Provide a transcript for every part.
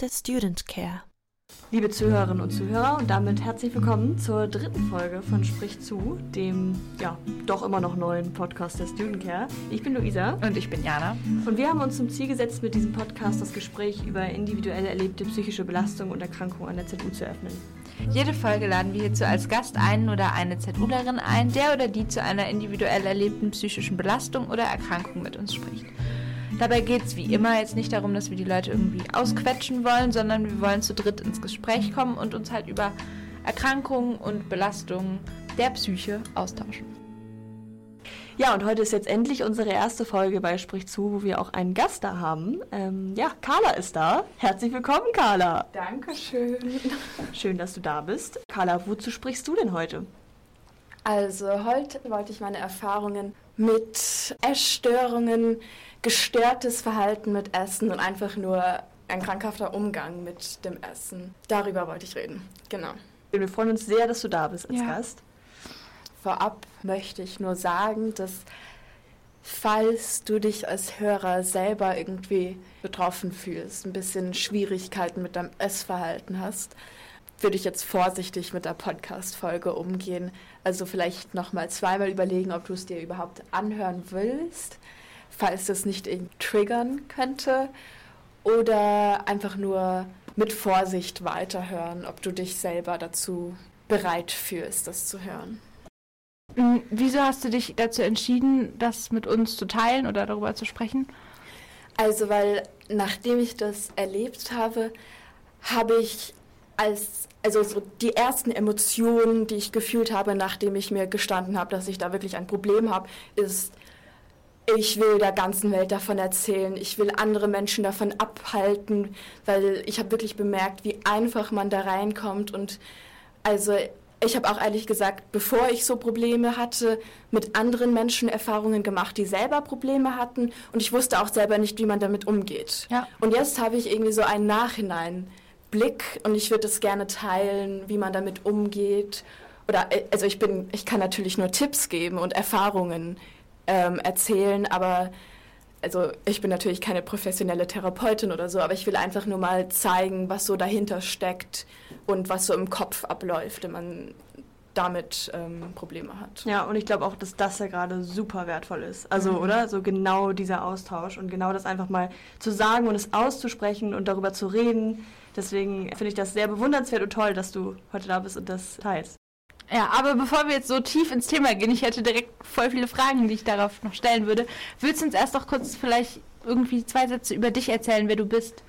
der Student Care. Liebe Zuhörerinnen und Zuhörer und damit herzlich willkommen zur dritten Folge von Sprich zu, dem ja doch immer noch neuen Podcast der Student Care. Ich bin Luisa und ich bin Jana und wir haben uns zum Ziel gesetzt, mit diesem Podcast das Gespräch über individuell erlebte psychische Belastung und Erkrankungen an der ZU zu öffnen. Jede Folge laden wir hierzu als Gast einen oder eine ZUlerin ein, der oder die zu einer individuell erlebten psychischen Belastung oder Erkrankung mit uns spricht. Dabei geht es wie immer jetzt nicht darum, dass wir die Leute irgendwie ausquetschen wollen, sondern wir wollen zu dritt ins Gespräch kommen und uns halt über Erkrankungen und Belastungen der Psyche austauschen. Ja, und heute ist jetzt endlich unsere erste Folge bei Sprich zu, wo wir auch einen Gast da haben. Ähm, ja, Carla ist da. Herzlich willkommen, Carla. Dankeschön. Schön, dass du da bist. Carla, wozu sprichst du denn heute? Also heute wollte ich meine Erfahrungen mit Essstörungen, gestörtes Verhalten mit Essen und einfach nur ein krankhafter Umgang mit dem Essen. Darüber wollte ich reden. Genau. Wir freuen uns sehr, dass du da bist als ja. Gast. Vorab möchte ich nur sagen, dass falls du dich als Hörer selber irgendwie betroffen fühlst, ein bisschen Schwierigkeiten mit deinem Essverhalten hast, würde ich jetzt vorsichtig mit der Podcast-Folge umgehen. Also vielleicht nochmal zweimal überlegen, ob du es dir überhaupt anhören willst, falls das nicht triggern könnte. Oder einfach nur mit Vorsicht weiterhören, ob du dich selber dazu bereit fühlst, das zu hören. Hm, wieso hast du dich dazu entschieden, das mit uns zu teilen oder darüber zu sprechen? Also, weil nachdem ich das erlebt habe, habe ich als, also so die ersten Emotionen, die ich gefühlt habe, nachdem ich mir gestanden habe, dass ich da wirklich ein Problem habe, ist, ich will der ganzen Welt davon erzählen, ich will andere Menschen davon abhalten, weil ich habe wirklich bemerkt, wie einfach man da reinkommt und also ich habe auch ehrlich gesagt, bevor ich so Probleme hatte, mit anderen Menschen Erfahrungen gemacht, die selber Probleme hatten und ich wusste auch selber nicht, wie man damit umgeht. Ja. Und jetzt habe ich irgendwie so einen Nachhineinblick und ich würde es gerne teilen, wie man damit umgeht. Oder also ich bin, ich kann natürlich nur Tipps geben und Erfahrungen ähm, erzählen, aber also ich bin natürlich keine professionelle Therapeutin oder so, aber ich will einfach nur mal zeigen, was so dahinter steckt und was so im Kopf abläuft, wenn man damit ähm, Probleme hat. Ja, und ich glaube auch, dass das ja gerade super wertvoll ist. Also, mhm. oder? So genau dieser Austausch und genau das einfach mal zu sagen und es auszusprechen und darüber zu reden. Deswegen finde ich das sehr bewundernswert und toll, dass du heute da bist und das teilst. Ja, aber bevor wir jetzt so tief ins Thema gehen, ich hätte direkt voll viele Fragen, die ich darauf noch stellen würde. Willst du uns erst noch kurz vielleicht irgendwie zwei Sätze über dich erzählen, wer du bist?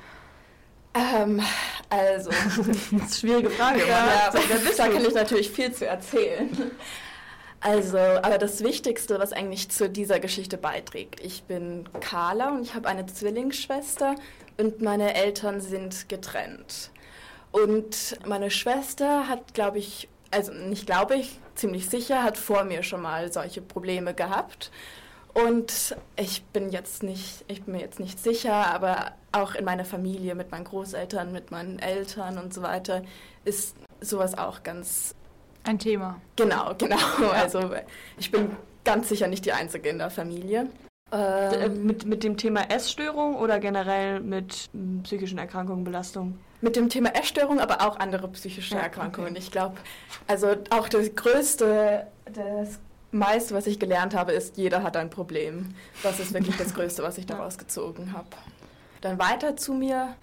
Ähm, also. das ist eine schwierige Frage. Ja, ja, da kann ich natürlich viel zu erzählen. Also, aber das Wichtigste, was eigentlich zu dieser Geschichte beiträgt, ich bin Carla und ich habe eine Zwillingsschwester und meine Eltern sind getrennt. Und meine Schwester hat, glaube ich, also nicht glaube ich, ziemlich sicher, hat vor mir schon mal solche Probleme gehabt. Und ich bin jetzt nicht, ich bin mir jetzt nicht sicher, aber auch in meiner Familie mit meinen Großeltern, mit meinen Eltern und so weiter ist sowas auch ganz ein Thema. Genau, genau. Ja. Also ich bin ganz sicher nicht die Einzige in der Familie. Äh, ähm, mit, mit dem Thema Essstörung oder generell mit psychischen Erkrankungen, Belastungen? Mit dem Thema Essstörung, aber auch andere psychische Erkrankungen. Okay. Ich glaube, also auch das größte, das meiste, was ich gelernt habe, ist, jeder hat ein Problem. Das ist wirklich das Größte, was ich daraus gezogen habe. Dann weiter zu mir.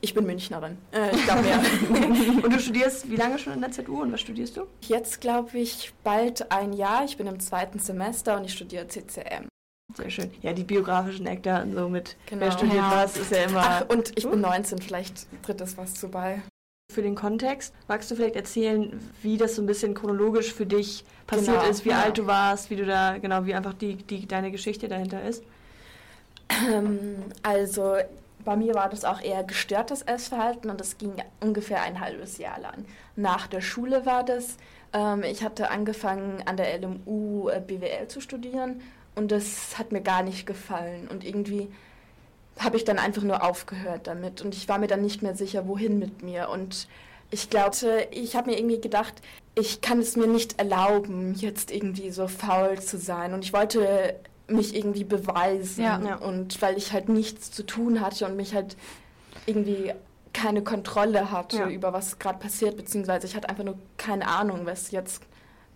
Ich bin Münchnerin. Äh, ich glaube ja. und du studierst wie lange schon in der ZU und was studierst du? Jetzt glaube ich bald ein Jahr. Ich bin im zweiten Semester und ich studiere CCM. Sehr schön. Ja, die biografischen Eckdaten so mit genau. wer studiert ja. was ist ja immer. Ach, und ich bin 19, vielleicht tritt es was zu bei. Für den Kontext, magst du vielleicht erzählen, wie das so ein bisschen chronologisch für dich passiert genau. ist, wie ja. alt du warst, wie du da, genau, wie einfach die, die, deine Geschichte dahinter ist? Ähm, also bei mir war das auch eher gestörtes Essverhalten und das ging ungefähr ein halbes Jahr lang. Nach der Schule war das. Ähm, ich hatte angefangen an der LMU äh, BWL zu studieren und das hat mir gar nicht gefallen. Und irgendwie habe ich dann einfach nur aufgehört damit. Und ich war mir dann nicht mehr sicher, wohin mit mir. Und ich glaube, ich habe mir irgendwie gedacht, ich kann es mir nicht erlauben, jetzt irgendwie so faul zu sein. Und ich wollte mich irgendwie beweisen. Ja. Und weil ich halt nichts zu tun hatte und mich halt irgendwie keine Kontrolle hatte Ja. über was gerade passiert, beziehungsweise ich hatte einfach nur keine Ahnung, was jetzt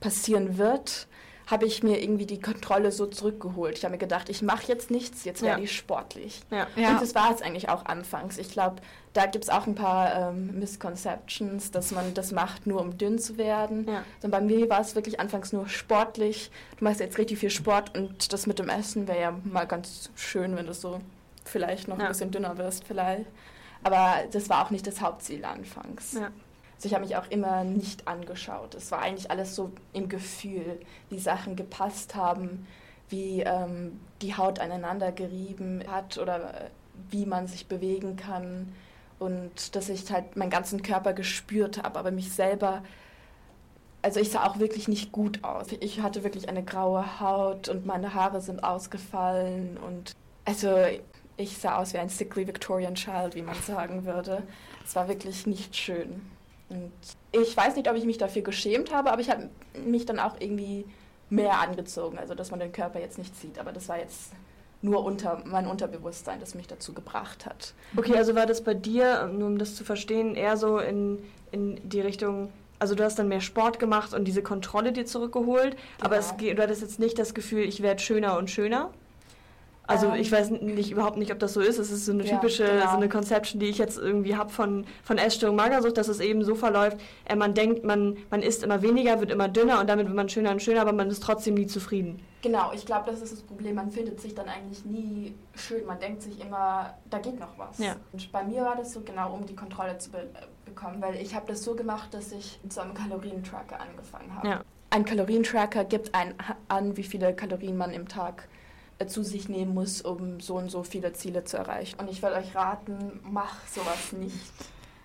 passieren wird, habe ich mir irgendwie die Kontrolle so zurückgeholt. Ich habe mir gedacht, ich mache jetzt nichts, jetzt werde Ja. ich sportlich. Ja. Ja. Und das war es eigentlich auch anfangs. Ich glaube, da gibt es auch ein paar ähm, Misconceptions, dass man das macht, nur um dünn zu werden. Ja. Und bei mir war es wirklich anfangs nur sportlich. Du machst jetzt richtig viel Sport und das mit dem Essen wäre ja mal ganz schön, wenn du so vielleicht noch Ja. ein bisschen dünner wirst, vielleicht. Aber das war auch nicht das Hauptziel anfangs. Ja. Also ich habe mich auch immer nicht angeschaut. Es war eigentlich alles so im Gefühl, wie Sachen gepasst haben, wie ähm, die Haut aneinander gerieben hat oder äh, wie man sich bewegen kann. Und dass ich halt meinen ganzen Körper gespürt habe, aber mich selber, also ich sah auch wirklich nicht gut aus. Ich hatte wirklich eine graue Haut und meine Haare sind ausgefallen und also ich sah aus wie ein sickly Victorian Child, wie man sagen würde. Es war wirklich nicht schön. Und ich weiß nicht, ob ich mich dafür geschämt habe, aber ich habe mich dann auch irgendwie mehr angezogen, also dass man den Körper jetzt nicht sieht. Aber das war jetzt nur unter mein Unterbewusstsein, das mich dazu gebracht hat. Okay, also war das bei dir, nur um das zu verstehen, eher so in, in die Richtung, also du hast dann mehr Sport gemacht und diese Kontrolle dir zurückgeholt, aber es, Genau. du hattest jetzt nicht das Gefühl, ich werde schöner und schöner? Also Ähm, ich weiß nicht, überhaupt nicht, ob das so ist. Es ist so eine Ja, typische, genau. so eine Conception, die ich jetzt irgendwie habe von, von Essstörung Magersucht, dass es eben so verläuft, äh, man denkt, man, man isst immer weniger, wird immer dünner und damit wird man schöner und schöner, aber man ist trotzdem nie zufrieden. Genau, ich glaube, das ist das Problem. Man findet sich dann eigentlich nie schön. Man denkt sich immer, da geht noch was. Ja. Und bei mir war das so genau, um die Kontrolle zu be äh, bekommen, weil ich habe das so gemacht, dass ich mit so einem Kalorientracker angefangen habe. Ja. Ein Kalorientracker gibt ein, an, wie viele Kalorien man im Tag zu sich nehmen muss, um so und so viele Ziele zu erreichen. Und ich würde euch raten, mach sowas nicht.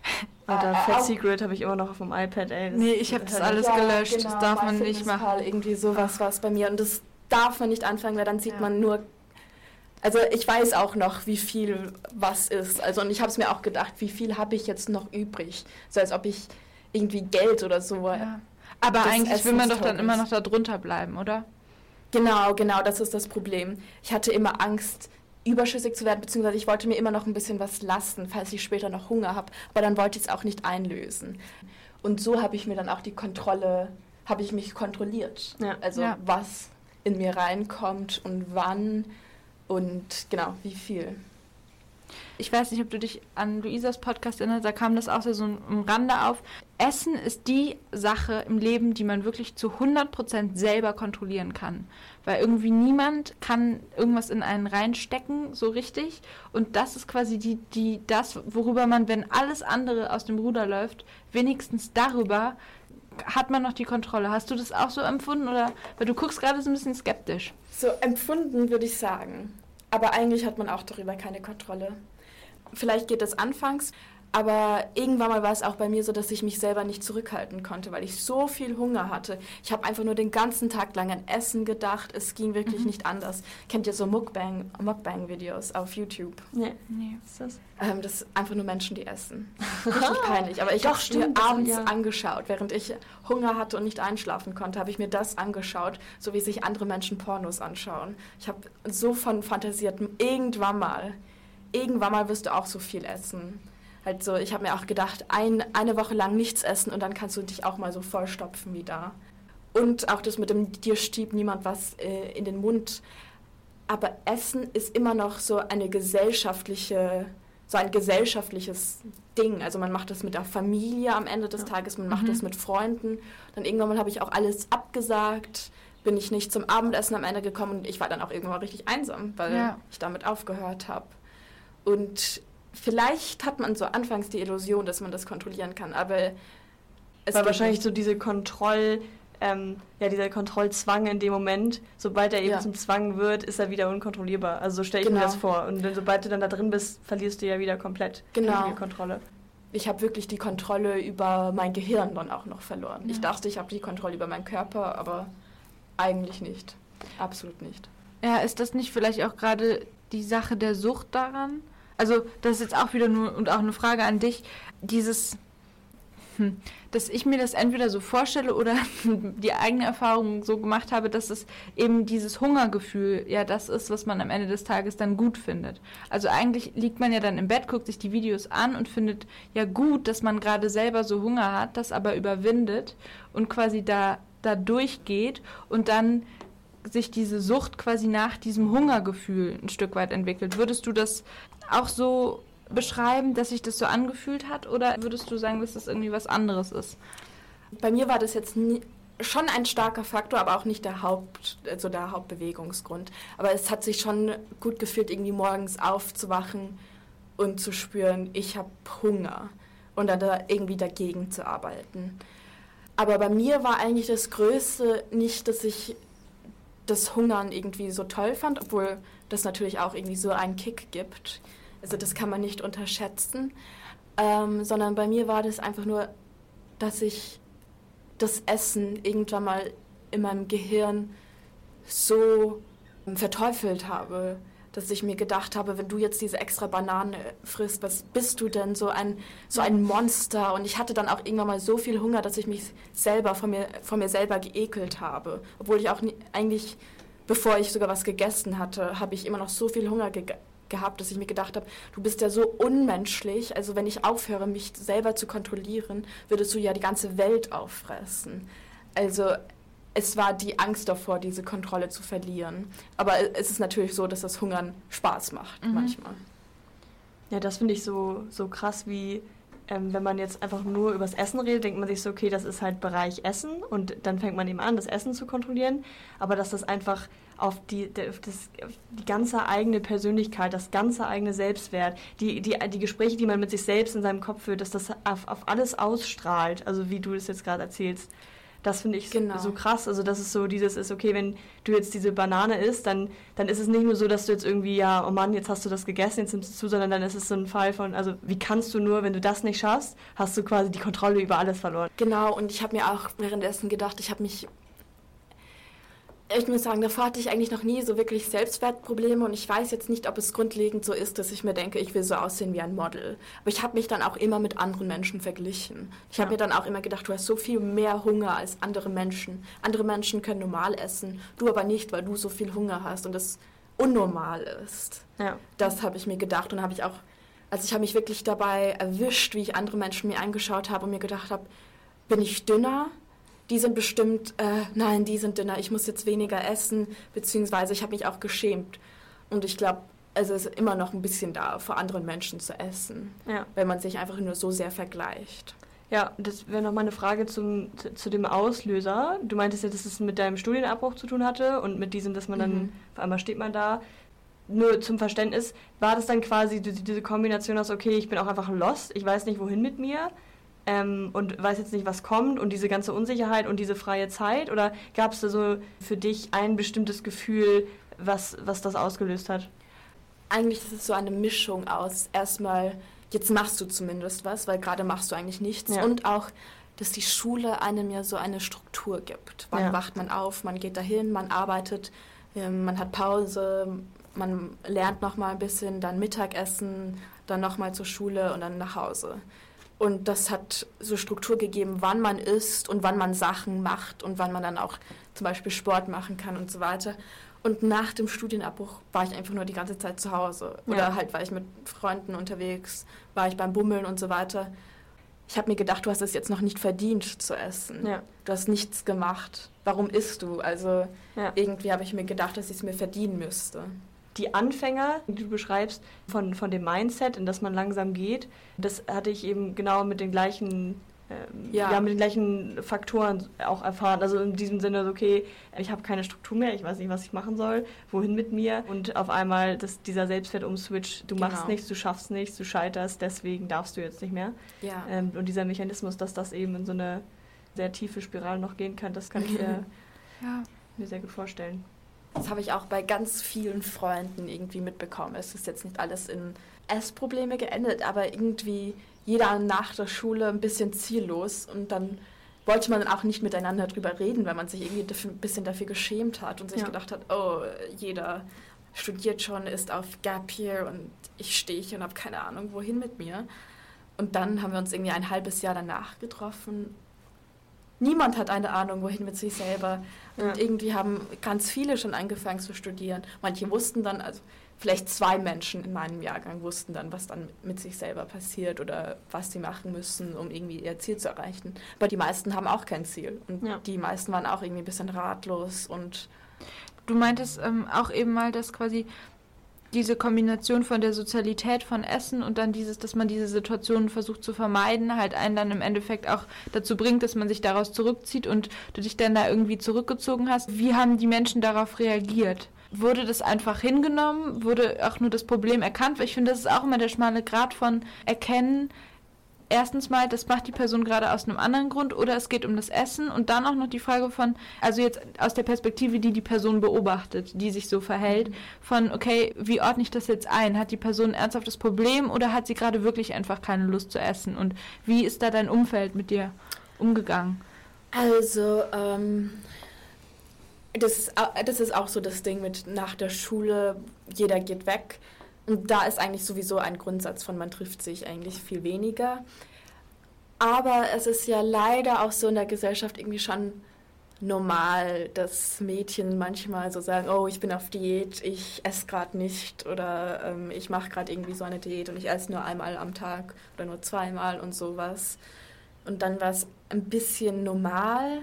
Alter, Äh, Fat auch- Secret habe ich immer noch auf dem iPad, ey. Das- Nee, ich habe das alles Ja, gelöscht. genau, das darf man nicht machen. Irgendwie sowas war es bei mir. Und das darf man nicht anfangen, weil dann sieht Ja. man nur. Also ich weiß auch noch, wie viel was ist. Also und ich habe es mir auch gedacht, wie viel habe ich jetzt noch übrig? So als ob ich irgendwie Geld oder so. Ja. Aber eigentlich will man doch dann Essenstokens. immer noch da drunter bleiben, oder? Genau, genau, das ist das Problem. Ich hatte immer Angst, überschüssig zu werden, beziehungsweise ich wollte mir immer noch ein bisschen was lassen, falls ich später noch Hunger habe. Aber dann wollte ich es auch nicht einlösen. Und so habe ich mir dann auch die Kontrolle, habe ich mich kontrolliert. Ja. Also Ja. was was in mir reinkommt und wann und genau, wie viel. Ich weiß nicht, ob du dich an Luisas Podcast erinnerst, da kam das auch so im Rande auf. Essen ist die Sache im Leben, die man wirklich zu 100% selber kontrollieren kann. Weil irgendwie niemand kann irgendwas in einen reinstecken, so richtig. Und das ist quasi die, die, das, worüber man, wenn alles andere aus dem Ruder läuft, wenigstens darüber hat man noch die Kontrolle. Hast du das auch so empfunden? Oder, weil du guckst gerade so ein bisschen skeptisch. So empfunden würde ich sagen. Aber eigentlich hat man auch darüber keine Kontrolle. Vielleicht geht es anfangs, aber irgendwann mal war es auch bei mir so, dass ich mich selber nicht zurückhalten konnte, weil ich so viel Hunger hatte. Ich habe einfach nur den ganzen Tag lang an Essen gedacht. Es ging wirklich nicht anders. Kennt ihr so Mukbang, Mukbang-Videos auf YouTube? Nee. Nee. Was ist das? Ähm, das sind einfach nur Menschen, die essen. Richtig peinlich. Aber ich habe es mir das- abends ja. angeschaut. Während ich Hunger hatte und nicht einschlafen konnte, habe ich mir das angeschaut, so wie sich andere Menschen Pornos anschauen. Ich habe so von fantasiert, irgendwann mal, irgendwann mal wirst du auch so viel essen. Halt so, ich habe mir auch gedacht, ein, eine Woche lang nichts essen und dann kannst du dich auch mal so vollstopfen wie da. Und auch das mit dem, dir stiebt niemand was äh, in den Mund. Aber Essen ist immer noch so eine gesellschaftliche, so ein gesellschaftliches Ding. Also man macht das mit der Familie am Ende des Tages, man macht Mhm. das mit Freunden. Dann irgendwann mal habe ich auch alles abgesagt, bin ich nicht zum Abendessen am Ende gekommen und ich war dann auch irgendwann richtig einsam, weil Ja. ich damit aufgehört habe. Und vielleicht hat man so anfangs die Illusion, dass man das kontrollieren kann, aber es Weil geht wahrscheinlich nicht. so diese Kontroll, ähm, ja, dieser Kontrollzwang in dem Moment, sobald er eben Ja. zum Zwang wird, ist er wieder unkontrollierbar. Also so stelle ich mir Genau. das vor. Und dann, sobald du dann da drin bist, verlierst du ja wieder komplett Genau. die Kontrolle. ich habe wirklich die Kontrolle über mein Gehirn dann auch noch verloren. Ich Ja. dachte, ich habe die Kontrolle über meinen Körper, aber eigentlich nicht. Absolut nicht. Ja, ist das nicht vielleicht auch gerade die Sache der Sucht daran? Also, das ist jetzt auch wieder nur und auch eine Frage an dich. Dieses, Hm. Dass ich mir das entweder so vorstelle oder die eigene Erfahrung so gemacht habe, dass es eben dieses Hungergefühl ja das ist, was man am Ende des Tages dann gut findet. Also eigentlich liegt man ja dann im Bett, guckt sich die Videos an und findet ja gut, dass man gerade selber so Hunger hat, das aber überwindet und quasi da, da durchgeht und dann sich diese Sucht quasi nach diesem Hungergefühl ein Stück weit entwickelt. Würdest du das auch so beschreiben, dass sich das so angefühlt hat? Oder würdest du sagen, dass das irgendwie was anderes ist? Bei mir war das jetzt nie, schon ein starker Faktor, aber auch nicht der Haupt, also der Hauptbewegungsgrund. Aber es hat sich schon gut gefühlt, irgendwie morgens aufzuwachen und zu spüren, ich habe Hunger und dann da irgendwie dagegen zu arbeiten. Aber bei mir war eigentlich das Größte nicht, dass ich das Hungern irgendwie so toll fand, obwohl das natürlich auch irgendwie so einen Kick gibt. Also das kann man nicht unterschätzen, ähm, sondern bei mir war das einfach nur, dass ich das Essen irgendwann mal in meinem Gehirn so verteufelt habe, dass ich mir gedacht habe, wenn du jetzt diese extra Banane frisst, was bist du denn? So ein so ein Monster? Und ich hatte dann auch irgendwann mal so viel Hunger, dass ich mich selber von mir von mir selber geekelt habe, obwohl ich auch nie, eigentlich bevor ich sogar was gegessen hatte, habe ich immer noch so viel Hunger gegessen gehabt, dass ich mir gedacht habe, du bist ja so unmenschlich. Also wenn ich aufhöre, mich selber zu kontrollieren, würdest du ja die ganze Welt auffressen. Also es war die Angst davor, diese Kontrolle zu verlieren. Aber es ist natürlich so, dass das Hungern Spaß macht mhm. manchmal. Ja, das finde ich so, so krass, wie ähm, wenn man jetzt einfach nur übers Essen redet, denkt man sich so, okay, das ist halt Bereich Essen und dann fängt man eben an, das Essen zu kontrollieren. Aber dass das einfach auf die, auf das, auf die ganze eigene Persönlichkeit, das ganze eigene Selbstwert, die, die, die Gespräche, die man mit sich selbst in seinem Kopf führt, dass das auf, auf alles ausstrahlt, also wie du es jetzt gerade erzählst. Das finde ich genau. so krass. Also, dass es so dieses ist, okay, wenn du jetzt diese Banane isst, dann, dann ist es nicht nur so, dass du jetzt irgendwie, ja, oh Mann, jetzt hast du das gegessen, jetzt nimmst du zu, sondern dann ist es so ein Fall von, also, wie kannst du nur, wenn du das nicht schaffst, hast du quasi die Kontrolle über alles verloren. Genau, und ich habe mir auch währenddessen gedacht, ich habe mich ich muss sagen, davor hatte ich eigentlich noch nie so wirklich Selbstwertprobleme und ich weiß jetzt nicht, ob es grundlegend so ist, dass ich mir denke, ich will so aussehen wie ein Model. Aber ich habe mich dann auch immer mit anderen Menschen verglichen. Ich habe ja. mir dann auch immer gedacht, du hast so viel mehr Hunger als andere Menschen. Andere Menschen können normal essen, du aber nicht, weil du so viel Hunger hast und das unnormal ist. Ja. Das habe ich mir gedacht und habe ich auch, also ich habe mich wirklich dabei erwischt, wie ich andere Menschen mir angeschaut habe und mir gedacht habe, bin ich dünner? Die sind bestimmt, äh, nein, die sind dünner, ich muss jetzt weniger essen, beziehungsweise ich habe mich auch geschämt. Und ich glaube, also es ist immer noch ein bisschen da, vor anderen Menschen zu essen, ja. wenn man sich einfach nur so sehr vergleicht. Ja, das wäre noch mal eine Frage zum, zu, zu, dem Auslöser. Du meintest ja, dass es mit deinem Studienabbruch zu tun hatte und mit diesem, dass man dann, mhm. auf einmal steht man da. Nur zum Verständnis, war das dann quasi diese Kombination aus, okay, ich bin auch einfach lost, ich weiß nicht, wohin mit mir, ähm, und weiß jetzt nicht, was kommt und diese ganze Unsicherheit und diese freie Zeit? Oder gab es da so für dich ein bestimmtes Gefühl, was, was das ausgelöst hat? Eigentlich ist es so eine Mischung aus erstmal, jetzt machst du zumindest was, weil gerade machst du eigentlich nichts. Ja. Und auch, dass die Schule einem ja so eine Struktur gibt. Wann ja. wacht man auf, man geht dahin, man arbeitet, ähm, man hat Pause, man lernt noch mal ein bisschen, dann Mittagessen, dann noch mal zur Schule und dann nach Hause. Und das hat so Struktur gegeben, wann man isst und wann man Sachen macht und wann man dann auch zum Beispiel Sport machen kann und so weiter. Und nach dem Studienabbruch war ich einfach nur die ganze Zeit zu Hause. Oder ja. halt war ich mit Freunden unterwegs, war ich beim Bummeln und so weiter. Ich habe mir gedacht, du hast es jetzt noch nicht verdient zu essen. Ja. Du hast nichts gemacht. Warum isst du? Also ja. irgendwie habe ich mir gedacht, dass ich es mir verdienen müsste die Anfänger, die du beschreibst, von, von dem Mindset, in das man langsam geht, das hatte ich eben genau mit den gleichen ähm, ja. ja. mit den gleichen Faktoren auch erfahren. Also in diesem Sinne, okay, ich habe keine Struktur mehr, ich weiß nicht, was ich machen soll, wohin mit mir. Und auf einmal das, dieser Selbstwertumswitch, du genau. machst nichts, du schaffst nichts, du scheiterst, deswegen darfst du jetzt nicht mehr. Ja. Ähm, und dieser Mechanismus, dass das eben in so eine sehr tiefe Spirale noch gehen kann, das kann ich mir, ja. mir sehr gut vorstellen. Das habe ich auch bei ganz vielen Freunden irgendwie mitbekommen. Es ist jetzt nicht alles in Essprobleme geendet, aber irgendwie jeder nach der Schule ein bisschen ziellos und dann wollte man dann auch nicht miteinander drüber reden, weil man sich irgendwie ein bisschen dafür geschämt hat und sich ja. gedacht hat, oh, jeder studiert schon, ist auf Gap hier und ich stehe hier und habe keine Ahnung, wohin mit mir. Und dann haben wir uns irgendwie ein halbes Jahr danach getroffen. Niemand hat eine Ahnung, wohin mit sich selber. Und Ja. irgendwie haben ganz viele schon angefangen zu studieren. Manche wussten dann, also vielleicht zwei Menschen in meinem Jahrgang wussten dann, was dann mit sich selber passiert oder was sie machen müssen, um irgendwie ihr Ziel zu erreichen. Aber die meisten haben auch kein Ziel. Und Ja. die meisten waren auch irgendwie ein bisschen ratlos und Du meintest ähm, auch eben mal, dass quasi diese Kombination von der Sozialität von Essen und dann dieses, dass man diese Situationen versucht zu vermeiden, halt einen dann im Endeffekt auch dazu bringt, dass man sich daraus zurückzieht und du dich dann da irgendwie zurückgezogen hast. Wie haben die Menschen darauf reagiert? Wurde das einfach hingenommen? Wurde auch nur das Problem erkannt? Weil ich finde, das ist auch immer der schmale Grad von erkennen, erstens mal, das macht die Person gerade aus einem anderen Grund oder es geht um das Essen und dann auch noch die Frage von, also jetzt aus der Perspektive, die die Person beobachtet, die sich so verhält, von, okay, wie ordne ich das jetzt ein? Hat die Person ein ernsthaftes Problem oder hat sie gerade wirklich einfach keine Lust zu essen? Und wie ist da dein Umfeld mit dir umgegangen? Also, ähm, das, ist, das ist auch so das Ding mit nach der Schule, jeder geht weg. Und da ist eigentlich sowieso ein Grundsatz von, man trifft sich eigentlich viel weniger. Aber es ist ja leider auch so in der Gesellschaft irgendwie schon normal, dass Mädchen manchmal so sagen, oh, ich bin auf Diät, ich esse gerade nicht oder ähm, ich mache gerade irgendwie so eine Diät und ich esse nur einmal am Tag oder nur zweimal und sowas. Und dann war es ein bisschen normal.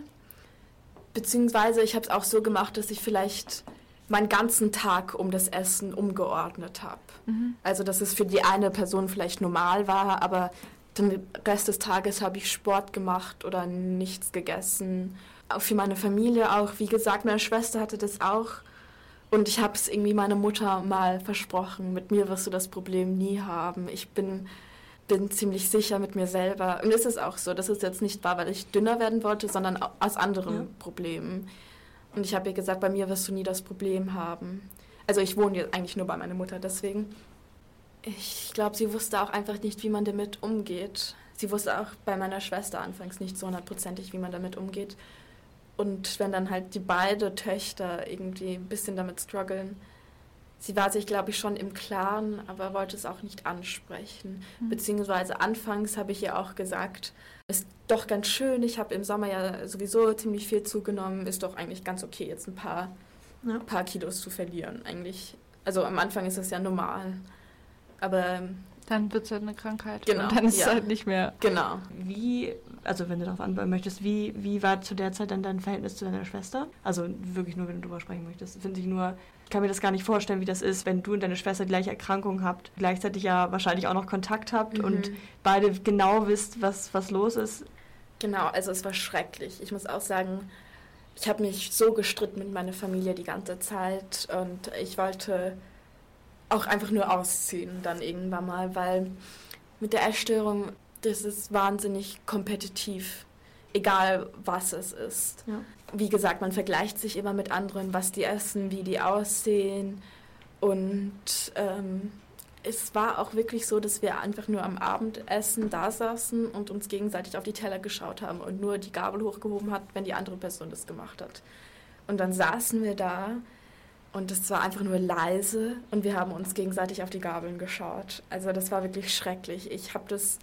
Beziehungsweise ich habe es auch so gemacht, dass ich vielleicht meinen ganzen Tag um das Essen umgeordnet habe. Also dass es für die eine Person vielleicht normal war, aber den Rest des Tages habe ich Sport gemacht oder nichts gegessen. Auch für meine Familie auch. Wie gesagt, meine Schwester hatte das auch. Und ich habe es irgendwie meiner Mutter mal versprochen, mit mir wirst du das Problem nie haben. Ich bin bin ziemlich sicher mit mir selber. Und es ist auch so, das ist jetzt nicht wahr, weil ich dünner werden wollte, sondern au- aus anderen Ja. Problemen. Und ich habe ihr gesagt, bei mir wirst du nie das Problem haben. Also ich wohne jetzt eigentlich nur bei meiner Mutter, deswegen. Ich glaube, sie wusste auch einfach nicht, wie man damit umgeht. Sie wusste auch bei meiner Schwester anfangs nicht so hundertprozentig, wie man damit umgeht. Und wenn dann halt die beiden Töchter irgendwie ein bisschen damit strugglen, sie war sich, glaube ich, schon im Klaren, aber wollte es auch nicht ansprechen. Beziehungsweise anfangs habe ich ihr auch gesagt, ist doch ganz schön, ich habe im Sommer ja sowieso ziemlich viel zugenommen, ist doch eigentlich ganz okay, jetzt ein paar, Ja. paar Kilos zu verlieren. Eigentlich, also am Anfang ist das ja normal. Aber ähm, Dann wird es halt eine Krankheit. Genau, Und dann ist es ja. halt nicht mehr. genau. Wie, also wenn du darauf antworten möchtest, wie, wie war zu der Zeit dann dein Verhältnis zu deiner Schwester? Also wirklich nur, wenn du drüber sprechen möchtest. Finde ich nur, ich kann mir das gar nicht vorstellen, wie das ist, wenn du und deine Schwester die gleiche Erkrankung habt, gleichzeitig ja wahrscheinlich auch noch Kontakt habt Mhm. und beide genau wisst, was, was los ist. Genau, also es war schrecklich. Ich muss auch sagen, ich habe mich so gestritten mit meiner Familie die ganze Zeit und ich wollte auch einfach nur ausziehen dann irgendwann mal, weil mit der Essstörung, das ist wahnsinnig kompetitiv, egal was es ist. Ja. Wie gesagt, man vergleicht sich immer mit anderen, was die essen, wie die aussehen und ähm, es war auch wirklich so, dass wir einfach nur am Abendessen da saßen und uns gegenseitig auf die Teller geschaut haben und nur die Gabel hochgehoben hat, wenn die andere Person das gemacht hat. Und dann saßen wir da und es war einfach nur leise und wir haben uns gegenseitig auf die Gabeln geschaut. Also das war wirklich schrecklich. Ich habe das,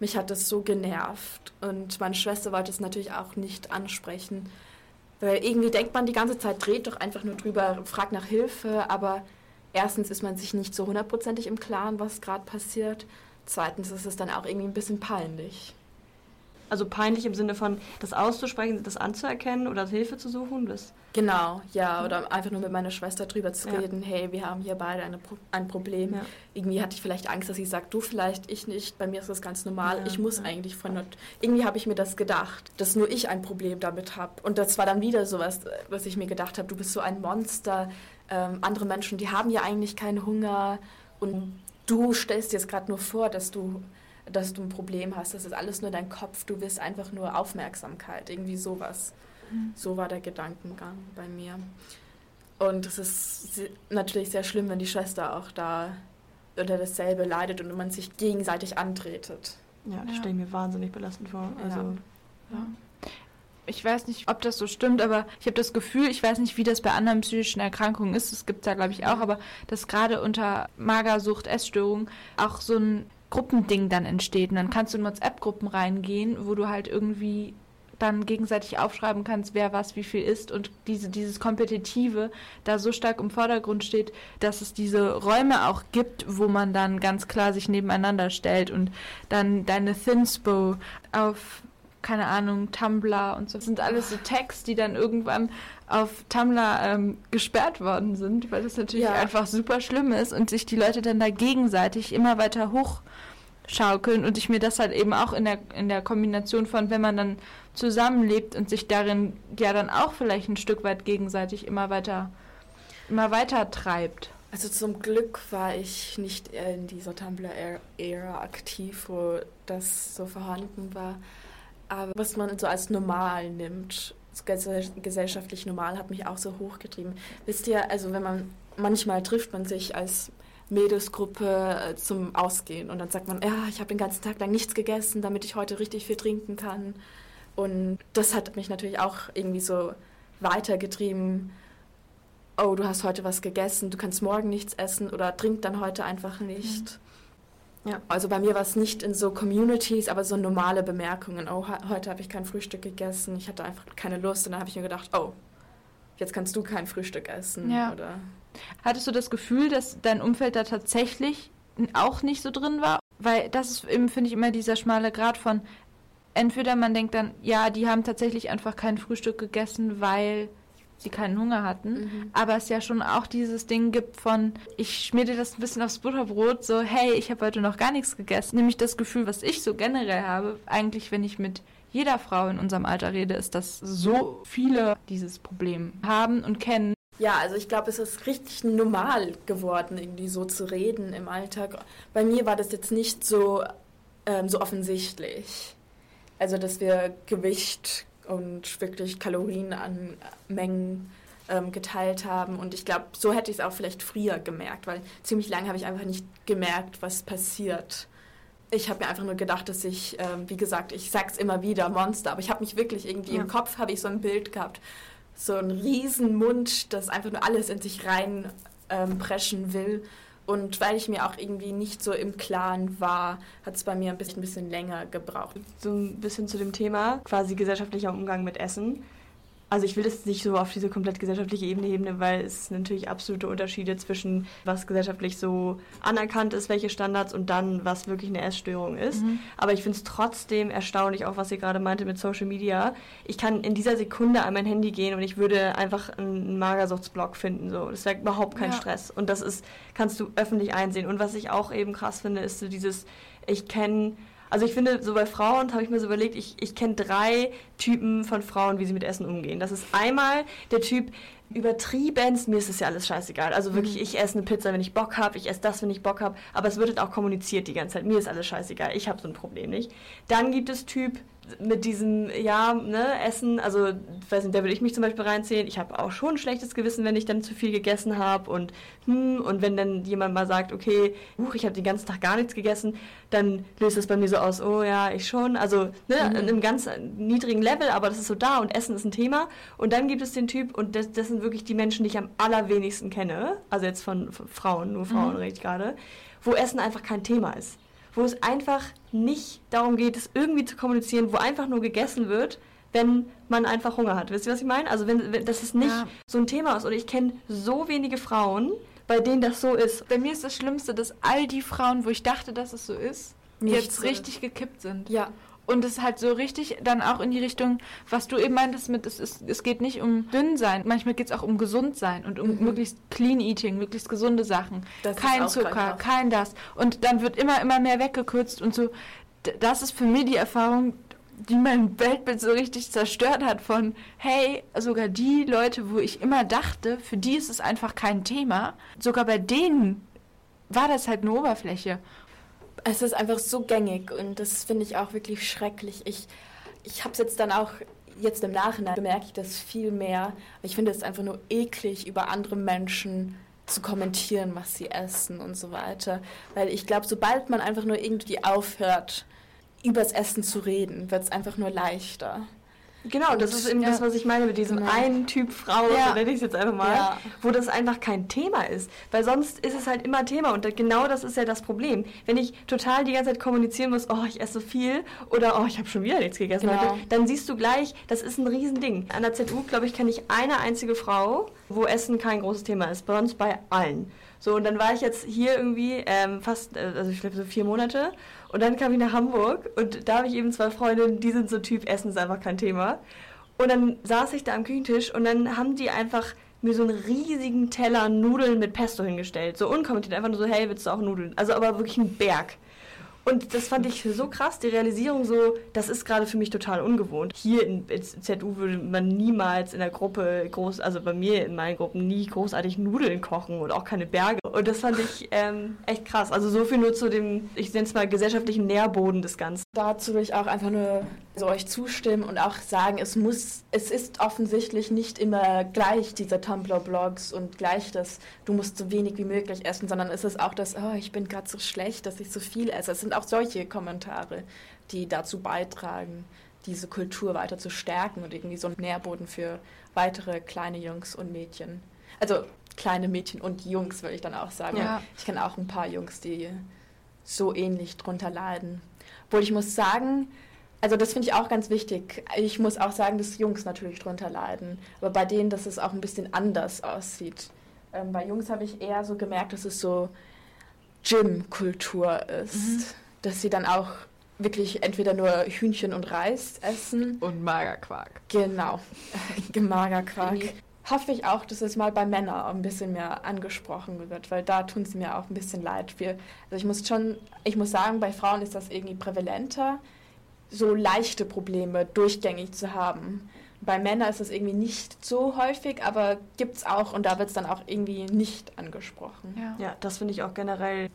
mich hat das so genervt und meine Schwester wollte es natürlich auch nicht ansprechen, weil irgendwie denkt man die ganze Zeit, dreht doch einfach nur drüber, fragt nach Hilfe, aber erstens ist man sich nicht so hundertprozentig im Klaren, was gerade passiert. Zweitens ist es dann auch irgendwie ein bisschen peinlich. Also peinlich im Sinne von, das auszusprechen, das anzuerkennen oder Hilfe zu suchen. Das, Genau, ja, oder einfach nur mit meiner Schwester drüber zu Ja. reden, hey, wir haben hier beide eine, ein Problem. Ja. Irgendwie hatte ich vielleicht Angst, dass sie sagt, du vielleicht, ich nicht, bei mir ist das ganz normal, Ja, ich muss eigentlich von Irgendwie habe ich mir das gedacht, dass nur ich ein Problem damit habe. Und das war dann wieder sowas, was ich mir gedacht habe, du bist so ein Monster, ähm, andere Menschen, die haben ja eigentlich keinen Hunger und du stellst dir jetzt gerade nur vor, dass du dass du ein Problem hast, das ist alles nur dein Kopf, du willst einfach nur Aufmerksamkeit, irgendwie sowas. So war der Gedankengang bei mir. Und es ist natürlich sehr schlimm, wenn die Schwester auch da unter dasselbe leidet und man sich gegenseitig antretet. ja, das Ja. stelle ich mir wahnsinnig belastend vor. Also, Ja. Ich weiß nicht, ob das so stimmt, aber ich habe das Gefühl, ich weiß nicht, wie das bei anderen psychischen Erkrankungen ist, das gibt es da, glaube ich, auch, aber dass gerade unter Magersucht, Essstörung auch so ein Gruppending dann entsteht. Und dann kannst du in WhatsApp-Gruppen reingehen, wo du halt irgendwie dann gegenseitig aufschreiben kannst, wer was wie viel ist und diese, dieses Kompetitive da so stark im Vordergrund steht, dass es diese Räume auch gibt, wo man dann ganz klar sich nebeneinander stellt und dann deine Thinspo auf keine Ahnung, Tumblr und so. Das sind alles so Tags, die dann irgendwann auf Tumblr ähm, gesperrt worden sind, weil das natürlich Ja. einfach super schlimm ist und sich die Leute dann da gegenseitig immer weiter hochschaukeln und ich mir das halt eben auch in der, in der Kombination von, wenn man dann zusammenlebt und sich darin ja dann auch vielleicht ein Stück weit gegenseitig immer weiter, immer weiter treibt. Also zum Glück war ich nicht in dieser Tumblr-Ära aktiv, wo das so vorhanden war. Aber was man so als normal nimmt, gesellschaftlich normal, hat mich auch so hochgetrieben. Wisst ihr, also wenn man, manchmal trifft man sich als Mädelsgruppe äh, zum Ausgehen und dann sagt man, ja, ich habe den ganzen Tag lang nichts gegessen, damit ich heute richtig viel trinken kann. Und das hat mich natürlich auch irgendwie so weitergetrieben, oh, du hast heute was gegessen, du kannst morgen nichts essen oder trink dann heute einfach nicht. Ja. Also bei mir war es nicht in so Communities, aber so normale Bemerkungen. Oh, he- heute habe ich kein Frühstück gegessen, ich hatte einfach keine Lust und dann habe ich mir gedacht, oh, jetzt kannst du kein Frühstück essen. Ja. Oder Hattest du das Gefühl, dass dein Umfeld da tatsächlich auch nicht so drin war? Weil das ist eben, finde ich, immer dieser schmale Grad von entweder man denkt dann, ja, die haben tatsächlich einfach kein Frühstück gegessen, weil sie keinen Hunger hatten. Mhm. Aber es ja schon auch dieses Ding gibt von, ich schmier dir das ein bisschen aufs Butterbrot, so, hey, ich habe heute noch gar nichts gegessen. Nämlich das Gefühl, was ich so generell habe, eigentlich, wenn ich mit jeder Frau in unserem Alter rede, ist, dass so viele dieses Problem haben und kennen. Ja, also ich glaube, es ist richtig normal geworden, irgendwie so zu reden im Alltag. Bei mir war das jetzt nicht so, ähm, so offensichtlich. Also, dass wir Gewicht und wirklich Kalorien an Mengen ähm, geteilt haben. Und ich glaube, so hätte ich es auch vielleicht früher gemerkt, weil ziemlich lange habe ich einfach nicht gemerkt, was passiert. Ich habe mir einfach nur gedacht, dass ich, ähm, wie gesagt, ich sag's immer wieder, Monster, aber ich habe mich wirklich irgendwie Ja. im Kopf habe ich so ein Bild gehabt, so ein riesen Mund, das einfach nur alles in sich rein ähm, preschen will. Und weil ich mir auch irgendwie nicht so im Klaren war, hat es bei mir ein bisschen, ein bisschen länger gebraucht. so ein bisschen zu dem Thema quasi gesellschaftlicher Umgang mit Essen. Also ich will das nicht so auf diese komplett gesellschaftliche Ebene heben, weil es natürlich absolute Unterschiede zwischen was gesellschaftlich so anerkannt ist, welche Standards und dann was wirklich eine Essstörung ist. Aber ich finde es trotzdem erstaunlich, auch was ihr gerade meinte mit Social Media. Ich kann in dieser Sekunde an mein Handy gehen und ich würde einfach einen Magersuchtsblog finden. So. Das wäre überhaupt kein Ja. Stress. Und das ist, kannst du öffentlich einsehen. Und was ich auch eben krass finde, ist so dieses, ich kenne also ich finde, so bei Frauen habe ich mir so überlegt, ich, ich kenne drei Typen von Frauen, wie sie mit Essen umgehen. Das ist einmal der Typ übertriebenst, mir ist es ja alles scheißegal. Also wirklich, ich esse eine Pizza, wenn ich Bock habe, ich esse das, wenn ich Bock habe, aber es wird halt auch kommuniziert die ganze Zeit. Mir ist alles scheißegal, ich habe so ein Problem nicht. Dann gibt es Typ mit diesem, ja, ne, Essen, also, weiß nicht, da würde ich mich zum Beispiel reinzählen. Ich habe auch schon ein schlechtes Gewissen, wenn ich dann zu viel gegessen habe und, hm, und wenn dann jemand mal sagt, okay, huch, ich habe den ganzen Tag gar nichts gegessen, dann löst es bei mir so aus, oh ja, ich schon. Also, ne, Mhm. in einem ganz niedrigen Level, aber das ist so da und Essen ist ein Thema. Und dann gibt es den Typ, und das, das sind wirklich die Menschen, die ich am allerwenigsten kenne, also jetzt von, von Frauen, nur Frauen Mhm. rede ich gerade, wo Essen einfach kein Thema ist. Wo es einfach nicht darum geht, es irgendwie zu kommunizieren, wo einfach nur gegessen wird, wenn man einfach Hunger hat. Wisst ihr, was ich meine? Also, wenn, wenn dass es nicht Ja. so ein Thema ist. Und ich kenne so wenige Frauen, bei denen das so ist. Bei mir ist das Schlimmste, dass all die Frauen, wo ich dachte, dass es so ist, Nicht jetzt richtig gekippt sind. Ja, Und es halt so richtig dann auch in die Richtung, was du eben meintest mit, es, ist, es geht nicht um dünn sein, manchmal geht es auch um gesund sein und um Mhm. möglichst clean eating, möglichst gesunde Sachen. Das ist kein Zucker, kein das. Und dann wird immer, immer mehr weggekürzt und so. Das ist für mich die Erfahrung, die mein Weltbild so richtig zerstört hat von, hey, sogar die Leute, wo ich immer dachte, für die ist es einfach kein Thema, sogar bei denen war das halt eine Oberfläche. Es ist einfach so gängig und das finde ich auch wirklich schrecklich. Ich, ich habe es jetzt dann auch, jetzt im Nachhinein bemerke ich das viel mehr. Ich finde es einfach nur eklig, über andere Menschen zu kommentieren, was sie essen und so weiter. Weil ich glaube, sobald man einfach nur irgendwie aufhört, übers Essen zu reden, wird es einfach nur leichter. Genau, das ist eben ja. das, was ich meine mit diesem Genau. einen Typ Frau, Ja. so nenne ich es jetzt einfach mal, Ja. wo das einfach kein Thema ist. Weil sonst ist es halt immer Thema und genau das ist ja das Problem. Wenn ich total die ganze Zeit kommunizieren muss, oh, ich esse so viel oder oh, ich habe schon wieder nichts gegessen Genau. heute, dann siehst du gleich, das ist ein Riesending. An der ZU, glaube ich, kenne ich eine einzige Frau, wo Essen kein großes Thema ist. Bei uns bei allen. So, und dann war ich jetzt hier irgendwie ähm, fast, äh, also ich glaube so vier Monate. Und dann kam ich nach Hamburg und da habe ich eben zwei Freundinnen, die sind so Typ, Essen ist einfach kein Thema. Und dann saß ich da am Küchentisch und dann haben die einfach mir so einen riesigen Teller Nudeln mit Pesto hingestellt. So unkommentiert, einfach nur so, hey, willst du auch Nudeln? Also aber wirklich ein Berg. Und das fand ich so krass, die Realisierung so, das ist gerade für mich total ungewohnt. Hier in ZU würde man niemals in der Gruppe groß, also bei mir in meinen Gruppen nie großartig Nudeln kochen und auch keine Berge. Und das fand ich ähm, echt krass. Also so viel nur zu dem, ich nenne es mal gesellschaftlichen Nährboden des Ganzen. Dazu will ich auch einfach nur so euch zustimmen und auch sagen, es muss, es ist offensichtlich nicht immer gleich diese Tumblr-Blogs und gleich das, du musst so wenig wie möglich essen, sondern es ist auch das, oh, ich bin gerade so schlecht, dass ich so viel esse. Es sind auch solche Kommentare, die dazu beitragen, diese Kultur weiter zu stärken und irgendwie so einen Nährboden für weitere kleine Jungs und Mädchen. Also kleine Mädchen und Jungs, will ich dann auch sagen. Ja. Ich kenne auch ein paar Jungs, die so ähnlich drunter leiden. Obwohl ich muss sagen, also das finde ich auch ganz wichtig. Ich muss auch sagen, dass Jungs natürlich drunter leiden. Aber bei denen, dass es auch ein bisschen anders aussieht. Ähm, bei Jungs habe ich eher so gemerkt, dass es so Gym-Kultur ist. Dass sie dann auch wirklich entweder nur Hühnchen und Reis essen. Und Magerquark. Genau, Magerquark. Hoffe ich auch, dass es mal bei Männern ein bisschen mehr angesprochen wird, weil da tun sie mir auch ein bisschen leid. Wir, also ich muss schon, ich muss sagen, bei Frauen ist das irgendwie prävalenter, so leichte Probleme durchgängig zu haben. Bei Männern ist das irgendwie nicht so häufig, aber gibt es auch und da wird es dann auch irgendwie nicht angesprochen. Ja. Ja, das finde ich auch generell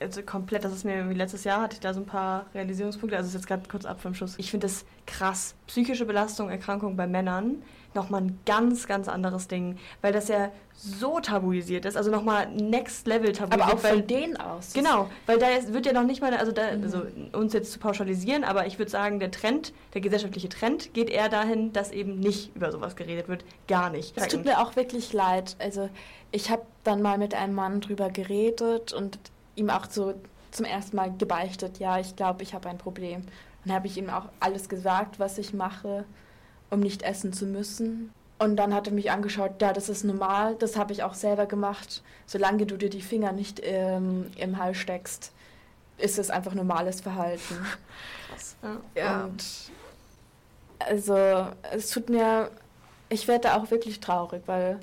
also komplett, das ist mir irgendwie letztes Jahr, hatte ich da so ein paar Realisierungspunkte, also ist jetzt gerade kurz ab vom Schuss. Ich finde es krass. Psychische Belastung, Erkrankung bei Männern, nochmal ein ganz, ganz anderes Ding, weil das ja so tabuisiert ist, also nochmal next level tabuisiert. Aber auch weil, von denen aus. Genau, weil da wird ja noch nicht mal, also, da, also uns jetzt zu pauschalisieren, aber ich würde sagen, der Trend, der gesellschaftliche Trend geht eher dahin, dass eben nicht über sowas geredet wird. Gar nicht. Es tut mir auch wirklich leid. Also ich habe dann mal mit einem Mann drüber geredet und ihm auch so zum ersten Mal gebeichtet, ja, ich glaube, ich habe ein Problem. Dann habe ich ihm auch alles gesagt, was ich mache, um nicht essen zu müssen. Und dann hat er mich angeschaut, ja, das ist normal, das habe ich auch selber gemacht. Solange du dir die Finger nicht ähm, im Hals steckst, ist es einfach normales Verhalten. Ja. Ja. Und also es tut mir, ich werde da auch wirklich traurig, weil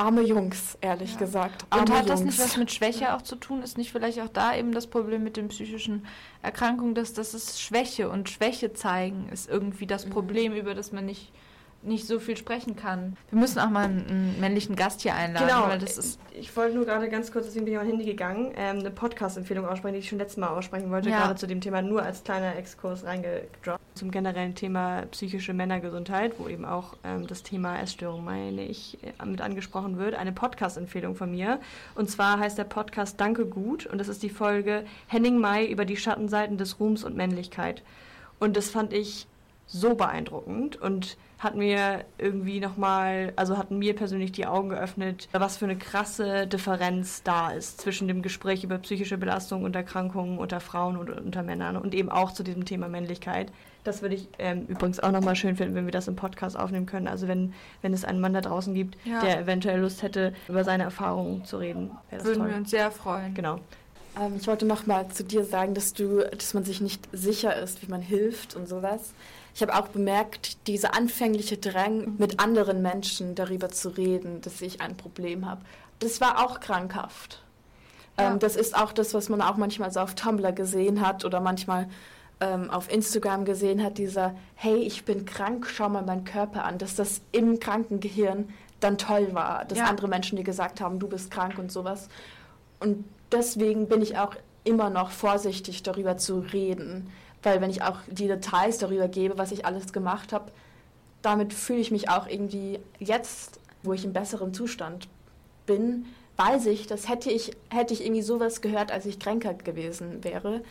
arme Jungs, ehrlich Ja. gesagt. Arme Und hat das Jungs. nicht was mit Schwäche auch zu tun? Ist nicht vielleicht auch da eben das Problem mit den psychischen Erkrankungen, dass das ist Schwäche und Schwäche zeigen ist irgendwie das Mhm. Problem, über das man nicht, nicht so viel sprechen kann. Wir müssen auch mal einen, einen männlichen Gast hier einladen, Genau, weil das ist ich wollte nur gerade ganz kurz, deswegen bin ich auf mein Handy gegangen, ähm, eine Podcast-Empfehlung aussprechen, die ich schon letztes Mal aussprechen wollte, Ja. gerade zu dem Thema nur als kleiner Exkurs reingedroppt. Zum generellen Thema psychische Männergesundheit, wo eben auch ähm, das Thema Essstörung, meine ich, äh, mit angesprochen wird. Eine Podcast-Empfehlung von mir. Und zwar heißt der Podcast Danke gut und das ist die Folge Henning May über die Schattenseiten des Ruhms und Männlichkeit. Und das fand ich so beeindruckend und hat mir irgendwie nochmal, also hat mir persönlich die Augen geöffnet, was für eine krasse Differenz da ist zwischen dem Gespräch über psychische Belastung und Erkrankungen unter Frauen und unter Männern und eben auch zu diesem Thema Männlichkeit. Das würde ich ähm, übrigens auch nochmal schön finden, wenn wir das im Podcast aufnehmen können. Also wenn, wenn es einen Mann da draußen gibt, Ja. der eventuell Lust hätte, über seine Erfahrungen zu reden. wäre das würden toll. wir uns sehr freuen. Genau. Ähm, ich wollte noch mal zu dir sagen, dass du, dass man sich nicht sicher ist, wie man hilft und sowas. Ich habe auch bemerkt, dieser anfängliche Drang, mit anderen Menschen darüber zu reden, dass ich ein Problem habe. Das war auch krankhaft. Ja. Ähm, das ist auch das, was man auch manchmal so auf Tumblr gesehen hat oder manchmal ähm, auf Instagram gesehen hat, dieser, hey, ich bin krank, schau mal meinen Körper an, dass das im kranken Gehirn dann toll war, dass Ja. andere Menschen dir gesagt haben, du bist krank und sowas. Und deswegen bin ich auch immer noch vorsichtig darüber zu reden, weil wenn ich auch die Details darüber gebe, was ich alles gemacht habe, damit fühle ich mich auch irgendwie jetzt, wo ich im besseren Zustand bin, weiß ich, das hätte ich, hätte ich irgendwie sowas gehört, als ich kränker gewesen wäre,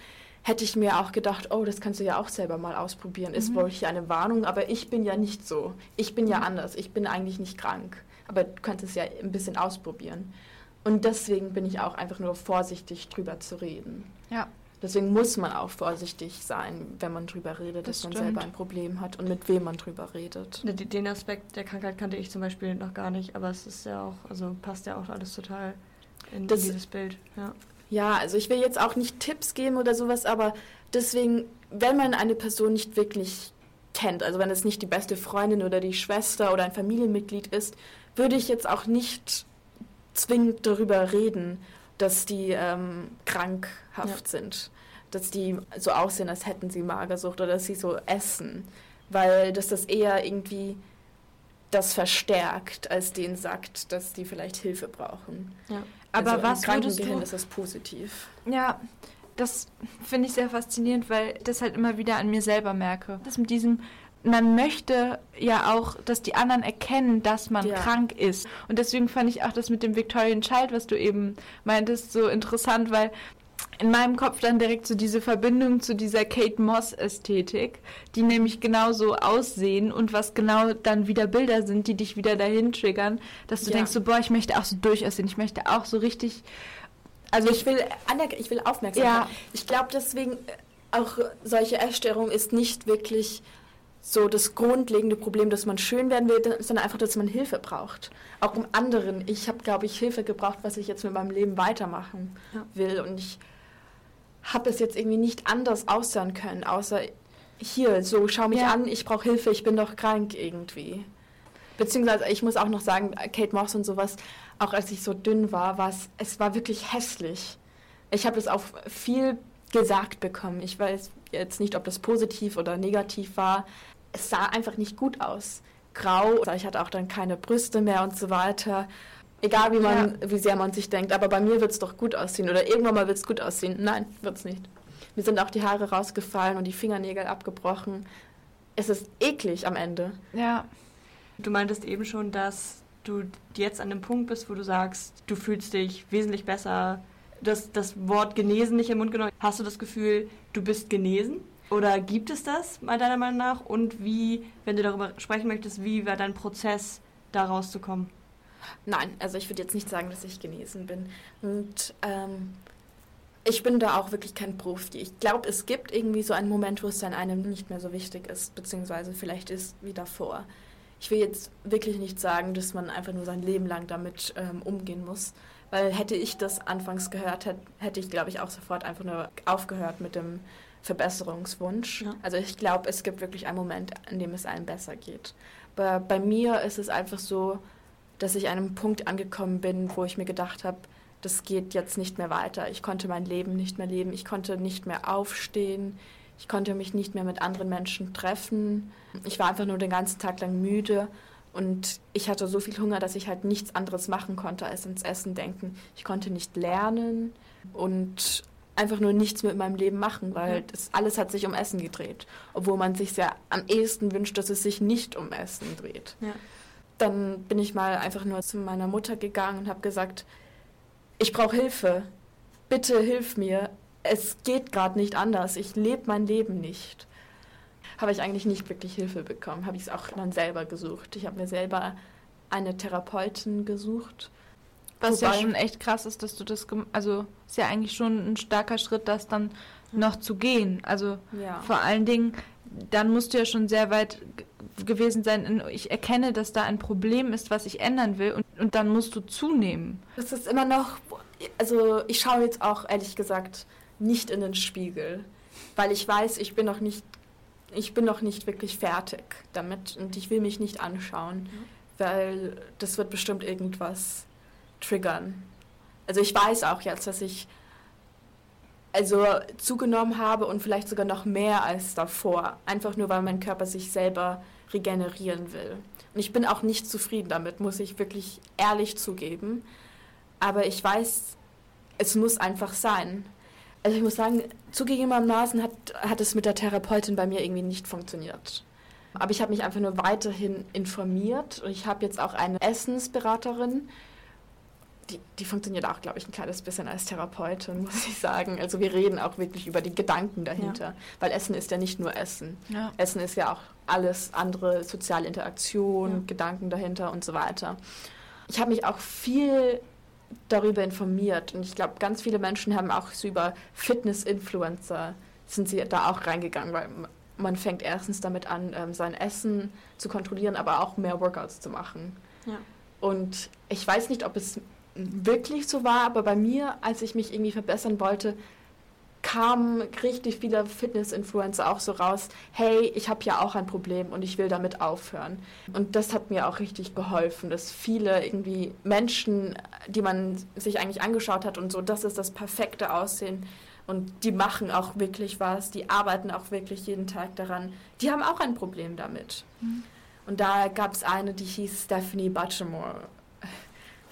hätte ich mir auch gedacht, oh, das kannst du ja auch selber mal ausprobieren. Ist Mhm. wohl hier eine Warnung, aber ich bin ja nicht so. Ich bin ja anders. Ich bin eigentlich nicht krank. Aber du kannst es ja ein bisschen ausprobieren. Und deswegen bin ich auch einfach nur vorsichtig drüber zu reden. Ja. Deswegen muss man auch vorsichtig sein, wenn man drüber redet, Das dass man stimmt. selber ein Problem hat und mit wem man drüber redet. Ne, Den Aspekt der Krankheit kannte ich zum Beispiel noch gar nicht, aber es ist ja auch, also passt ja auch alles total in, Das- dieses Bild. Ja. Ja, also ich will jetzt auch nicht Tipps geben oder sowas, aber deswegen, wenn man eine Person nicht wirklich kennt, also wenn es nicht die beste Freundin oder die Schwester oder ein Familienmitglied ist, würde ich jetzt auch nicht zwingend darüber reden, dass die ähm, krankhaft sind, dass die so aussehen, als hätten sie Magersucht oder dass sie so essen, weil das das eher irgendwie das verstärkt, als denen sagt, dass die vielleicht Hilfe brauchen. Aber also was im würdest Gehirn du... ist das positiv. Ja, das finde ich sehr faszinierend, weil das halt immer wieder an mir selber merke. Das mit diesem, man möchte ja auch, dass die anderen erkennen, dass man Ja. krank ist. Und deswegen fand ich auch das mit dem Victorian Child, was du eben meintest, so interessant, weil in meinem Kopf dann direkt so diese Verbindung zu dieser Kate Moss Ästhetik, die nämlich genauso aussehen und was genau dann wieder Bilder sind, die dich wieder dahin triggern, dass du Ja. denkst so, boah, ich möchte auch so durchaussehen, ich möchte auch so richtig, Also ich will, anerk- ich will Aufmerksamkeit. Ja. Ich glaube deswegen, äh, auch solche Essstörung ist nicht wirklich so das grundlegende Problem, dass man schön werden will, sondern einfach, dass man Hilfe braucht. Auch um anderen. Ich habe, glaube ich, Hilfe gebraucht, was ich jetzt mit meinem Leben weitermachen Ja. will. Und ich habe es jetzt irgendwie nicht anders aussehen können, außer hier, so schau mich Ja. an, ich brauche Hilfe, ich bin doch krank irgendwie. Beziehungsweise ich muss auch noch sagen, Kate Moss und sowas, auch als ich so dünn war, war es, es war wirklich hässlich. Ich habe das auch viel gesagt bekommen. Ich weiß jetzt nicht, ob das positiv oder negativ war. Es sah einfach nicht gut aus. Grau, ich hatte auch dann keine Brüste mehr und so weiter. Egal wie man, wie sehr man sich denkt, aber bei mir wird es doch gut aussehen oder irgendwann mal wird es gut aussehen. Nein, wird es nicht. Mir sind auch die Haare rausgefallen und die Fingernägel abgebrochen. Es ist eklig am Ende. ja, Du meintest eben schon, dass du jetzt an dem Punkt bist, wo du sagst, du fühlst dich wesentlich besser. Das, das Wort genesen nicht im Mund genommen. Hast du das Gefühl, du bist genesen? Oder gibt es das, deiner Meinung nach? Und wie, wenn du darüber sprechen möchtest, wie war dein Prozess, da rauszukommen? Nein, also ich würde jetzt nicht sagen, dass ich genesen bin. Und ähm, ich bin da auch wirklich kein Profi. Ich glaube, es gibt irgendwie so einen Moment, wo es dann einem nicht mehr so wichtig ist, beziehungsweise vielleicht ist wie davor. Ich will jetzt wirklich nicht sagen, dass man einfach nur sein Leben lang damit ähm, umgehen muss, weil hätte ich das anfangs gehört, hätte ich, glaube ich, auch sofort einfach nur aufgehört mit dem Verbesserungswunsch. Ja. Also ich glaube, es gibt wirklich einen Moment, an dem es einem besser geht. Aber bei mir ist es einfach so, dass ich an einem Punkt angekommen bin, wo ich mir gedacht habe, das geht jetzt nicht mehr weiter. Ich konnte mein Leben nicht mehr leben. Ich konnte nicht mehr aufstehen. Ich konnte mich nicht mehr mit anderen Menschen treffen. Ich war einfach nur den ganzen Tag lang müde und ich hatte so viel Hunger, dass ich halt nichts anderes machen konnte, als ans Essen denken. Ich konnte nicht lernen und einfach nur nichts mit meinem Leben machen, weil das alles hat sich um Essen gedreht, obwohl man sich ja am ehesten wünscht, dass es sich nicht um Essen dreht. Ja. Dann bin ich mal einfach nur zu meiner Mutter gegangen und habe gesagt, ich brauche Hilfe. Bitte hilf mir. Es geht gerade nicht anders. Ich lebe mein Leben nicht. Habe ich eigentlich nicht wirklich Hilfe bekommen. Habe ich es auch dann selber gesucht. Ich habe mir selber eine Therapeutin gesucht. Was ja Wobei- schon echt krass ist, dass du das, also ist ja eigentlich schon ein starker Schritt, das dann noch zu gehen. Also Ja. vor allen Dingen, dann musst du ja schon sehr weit gewesen sein. In, ich erkenne, dass da ein Problem ist, was ich ändern will und, und dann musst du zunehmen. Das ist immer noch, also ich schaue jetzt auch ehrlich gesagt nicht in den Spiegel, weil ich weiß, ich bin noch nicht, ich bin noch nicht wirklich fertig damit und ich will mich nicht anschauen, weil das wird bestimmt irgendwas triggern. Also ich weiß auch jetzt, dass ich also zugenommen habe und vielleicht sogar noch mehr als davor, einfach nur weil mein Körper sich selber regenerieren will. Und ich bin auch nicht zufrieden damit, muss ich wirklich ehrlich zugeben. Aber ich weiß, es muss einfach sein. Also ich muss sagen, zugegebenermaßen hat, hat es mit der Therapeutin bei mir irgendwie nicht funktioniert. Aber ich habe mich einfach nur weiterhin informiert und ich habe jetzt auch eine Essensberaterin. Die, die funktioniert auch, glaube ich, ein kleines bisschen als Therapeutin, muss ich sagen. Also wir reden auch wirklich über die Gedanken dahinter. Ja. Weil Essen ist ja nicht nur Essen. Ja. Essen ist ja auch alles andere, soziale Interaktion, ja. Gedanken dahinter und so weiter. Ich habe mich auch viel darüber informiert und ich glaube, ganz viele Menschen haben auch so über Fitness-Influencer sind sie da auch reingegangen, weil man fängt erstens damit an, ähm, sein Essen zu kontrollieren, aber auch mehr Workouts zu machen. Und ich weiß nicht, ob es wirklich so war, aber bei mir, als ich mich irgendwie verbessern wollte, kamen richtig viele Fitness-Influencer auch so raus, hey, ich habe ja auch ein Problem und ich will damit aufhören. Und das hat mir auch richtig geholfen, dass viele irgendwie Menschen, die man sich eigentlich angeschaut hat und so, das ist das perfekte Aussehen und die machen auch wirklich was, die arbeiten auch wirklich jeden Tag daran, die haben auch ein Problem damit. Mhm. Und da gab es eine, die hieß Stephanie Butchermore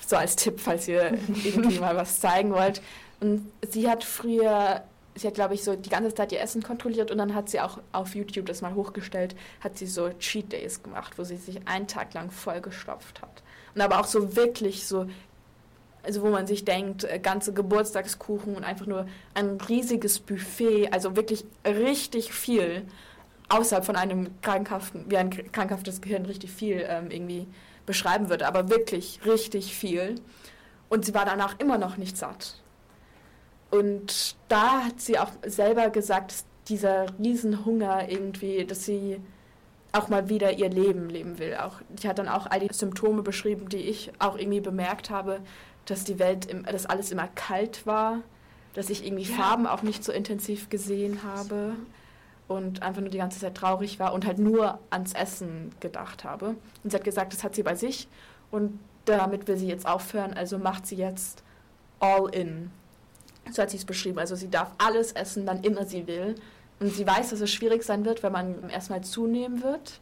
so als Tipp, falls ihr irgendwie mal was zeigen wollt. Und sie hat früher, sie hat glaube ich so die ganze Zeit ihr Essen kontrolliert und dann hat sie auch auf YouTube das mal hochgestellt, hat sie so Cheat Days gemacht, wo sie sich einen Tag lang vollgestopft hat. Und aber auch so wirklich so, also wo man sich denkt, äh, ganze Geburtstagskuchen und einfach nur ein riesiges Buffet, also wirklich richtig viel außerhalb von einem krankhaften, wie ein krankhaftes Gehirn richtig viel ähm, irgendwie beschreiben würde, aber wirklich richtig viel. Und sie war danach immer noch nicht satt. Und da hat sie auch selber gesagt, dieser Riesenhunger irgendwie, dass sie auch mal wieder ihr Leben leben will. Auch, die hat dann auch all die Symptome beschrieben, die ich auch irgendwie bemerkt habe, dass die Welt, im, dass alles immer kalt war, dass ich irgendwie ja. Farben auch nicht so intensiv gesehen habe und einfach nur die ganze Zeit traurig war und halt nur ans Essen gedacht habe. Und sie hat gesagt, das hat sie bei sich und damit will sie jetzt aufhören, also macht sie jetzt all in. So hat sie es beschrieben. Also sie darf alles essen, wann immer sie will. Und sie weiß, dass es schwierig sein wird, wenn man erstmal zunehmen wird.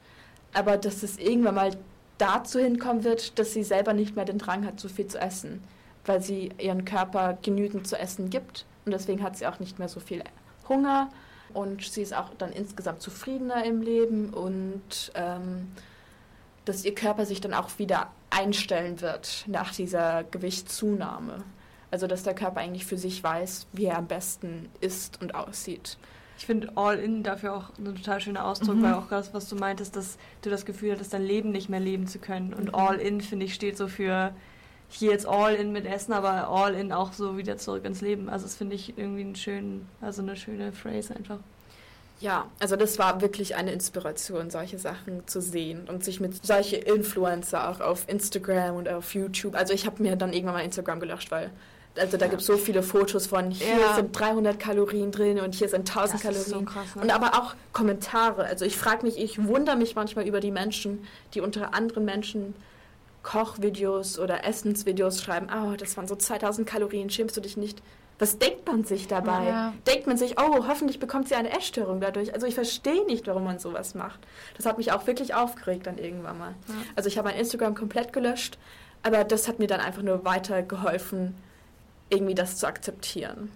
Aber dass es irgendwann mal dazu hinkommen wird, dass sie selber nicht mehr den Drang hat, so viel zu essen. Weil sie ihren Körper genügend zu essen gibt. Und deswegen hat sie auch nicht mehr so viel Hunger und sie ist auch dann insgesamt zufriedener im Leben und ähm, dass ihr Körper sich dann auch wieder einstellen wird nach dieser Gewichtszunahme. Also dass der Körper eigentlich für sich weiß, wie er am besten ist und aussieht. Ich finde All-In dafür auch ein total schöner Ausdruck, mhm. weil auch das, was du meintest, dass du das Gefühl hattest, dein Leben nicht mehr leben zu können. Und mhm. All-In, finde ich, steht so für hier jetzt All-In mit Essen, aber All-In auch so wieder zurück ins Leben. Also das finde ich irgendwie einen schönen, also eine schöne Phrase einfach. Ja, also das war wirklich eine Inspiration, solche Sachen zu sehen und sich mit solche Influencer auch auf Instagram und auf YouTube. Also ich habe mir dann irgendwann mal Instagram gelöscht, weil also da ja. gibt es so viele Fotos von hier ja. sind 300 Kalorien drin und hier sind 1000 das Kalorien. So krass, ne? Und aber auch Kommentare. Also ich frage mich, ich wundere mich manchmal über die Menschen, die unter anderen Menschen Kochvideos oder Essensvideos schreiben. Oh, das waren so 2000 Kalorien, schämst du dich nicht? Was denkt man sich dabei? Ja. Denkt man sich, oh, hoffentlich bekommt sie eine Essstörung dadurch. Also ich verstehe nicht, warum man sowas macht. Das hat mich auch wirklich aufgeregt dann irgendwann mal. Ja. Also ich habe mein Instagram komplett gelöscht, aber das hat mir dann einfach nur weiter geholfen, irgendwie das zu akzeptieren.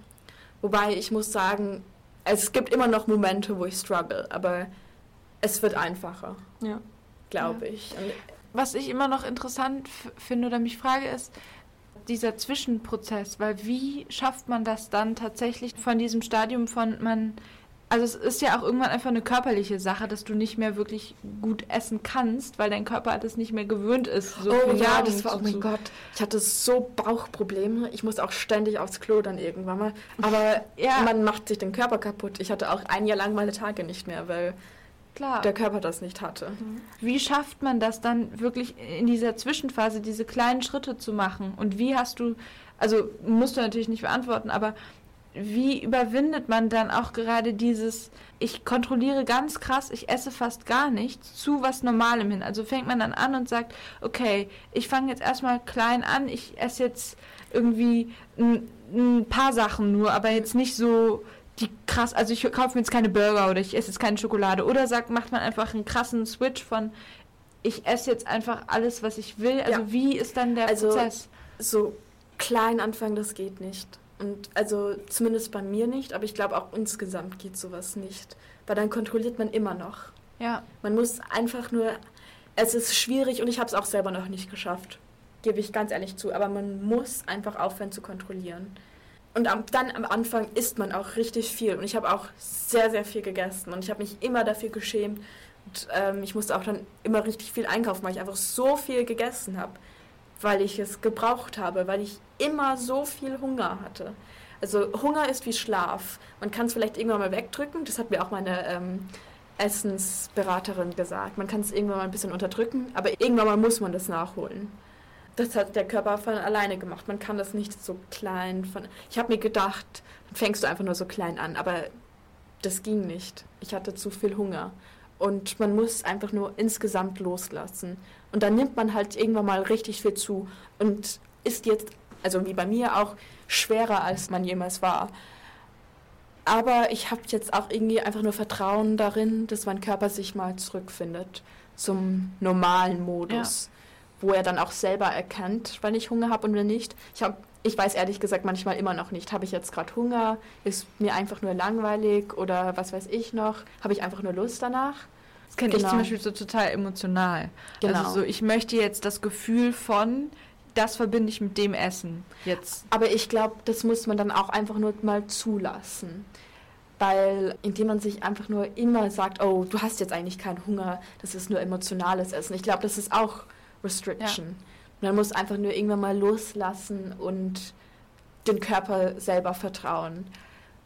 Wobei ich muss sagen, es gibt immer noch Momente, wo ich struggle, aber es wird einfacher. Ja. Glaube ja. ich. Und Was ich immer noch interessant finde oder mich frage ist, dieser Zwischenprozess, weil wie schafft man das dann tatsächlich von diesem Stadium von man also es ist ja auch irgendwann einfach eine körperliche Sache, dass du nicht mehr wirklich gut essen kannst, weil dein Körper das nicht mehr gewöhnt ist. So oh ja, das war, oh mein Gott, ich hatte so Bauchprobleme. Ich musste auch ständig aufs Klo dann irgendwann mal. Aber ja. man macht sich den Körper kaputt. Ich hatte auch ein Jahr lang meine Tage nicht mehr, weil Klar. der Körper das nicht hatte. Mhm. Wie schafft man das dann wirklich in dieser Zwischenphase, diese kleinen Schritte zu machen? Und wie hast du, also musst du natürlich nicht beantworten, aber wie überwindet man dann auch gerade dieses, ich kontrolliere ganz krass, ich esse fast gar nichts, zu was Normalem hin? Also fängt man dann an und sagt, okay, ich fange jetzt erstmal klein an, ich esse jetzt irgendwie ein, ein paar Sachen nur, aber jetzt nicht so die krass, also ich kaufe mir jetzt keine Burger oder ich esse jetzt keine Schokolade. Oder sagt, macht man einfach einen krassen Switch von, ich esse jetzt einfach alles, was ich will. Also ja. wie ist dann der also, Prozess? So klein anfangen, das geht nicht. Und also zumindest bei mir nicht, aber ich glaube auch insgesamt geht sowas nicht. Weil dann kontrolliert man immer noch. Ja. Man muss einfach nur, es ist schwierig und ich habe es auch selber noch nicht geschafft. gebe ich ganz ehrlich zu. Aber man muss einfach aufhören zu kontrollieren. Und dann am Anfang isst man auch richtig viel. Und ich habe auch sehr, sehr viel gegessen. Und ich habe mich immer dafür geschämt. Und ähm, ich musste auch dann immer richtig viel einkaufen, weil ich einfach so viel gegessen habe. Weil ich es gebraucht habe, weil ich immer so viel Hunger hatte. Also Hunger ist wie Schlaf. Man kann es vielleicht irgendwann mal wegdrücken. Das hat mir auch meine ähm, Essensberaterin gesagt. Man kann es irgendwann mal ein bisschen unterdrücken, aber irgendwann mal muss man das nachholen. Das hat der Körper von alleine gemacht. Man kann das nicht so klein von. Ich habe mir gedacht, fängst du einfach nur so klein an, aber das ging nicht. Ich hatte zu viel Hunger. Und man muss einfach nur insgesamt loslassen. Und dann nimmt man halt irgendwann mal richtig viel zu und ist jetzt, also wie bei mir auch, schwerer als man jemals war. Aber ich habe jetzt auch irgendwie einfach nur Vertrauen darin, dass mein Körper sich mal zurückfindet zum normalen Modus, ja. Wo er dann auch selber erkennt, wenn ich Hunger habe und wenn nicht. Ich, hab, ich weiß ehrlich gesagt manchmal immer noch nicht, habe ich jetzt gerade Hunger, ist mir einfach nur langweilig oder was weiß ich noch, habe ich einfach nur Lust danach. Das kenne genau. ich zum Beispiel so total emotional. Genau. Also so, ich möchte jetzt das Gefühl von, das verbinde ich mit dem Essen jetzt. Aber ich glaube, das muss man dann auch einfach nur mal zulassen. Weil indem man sich einfach nur immer sagt, oh, du hast jetzt eigentlich keinen Hunger, das ist nur emotionales Essen. Ich glaube, das ist auch Restriction. Ja. Man muss einfach nur irgendwann mal loslassen und den Körper selber vertrauen.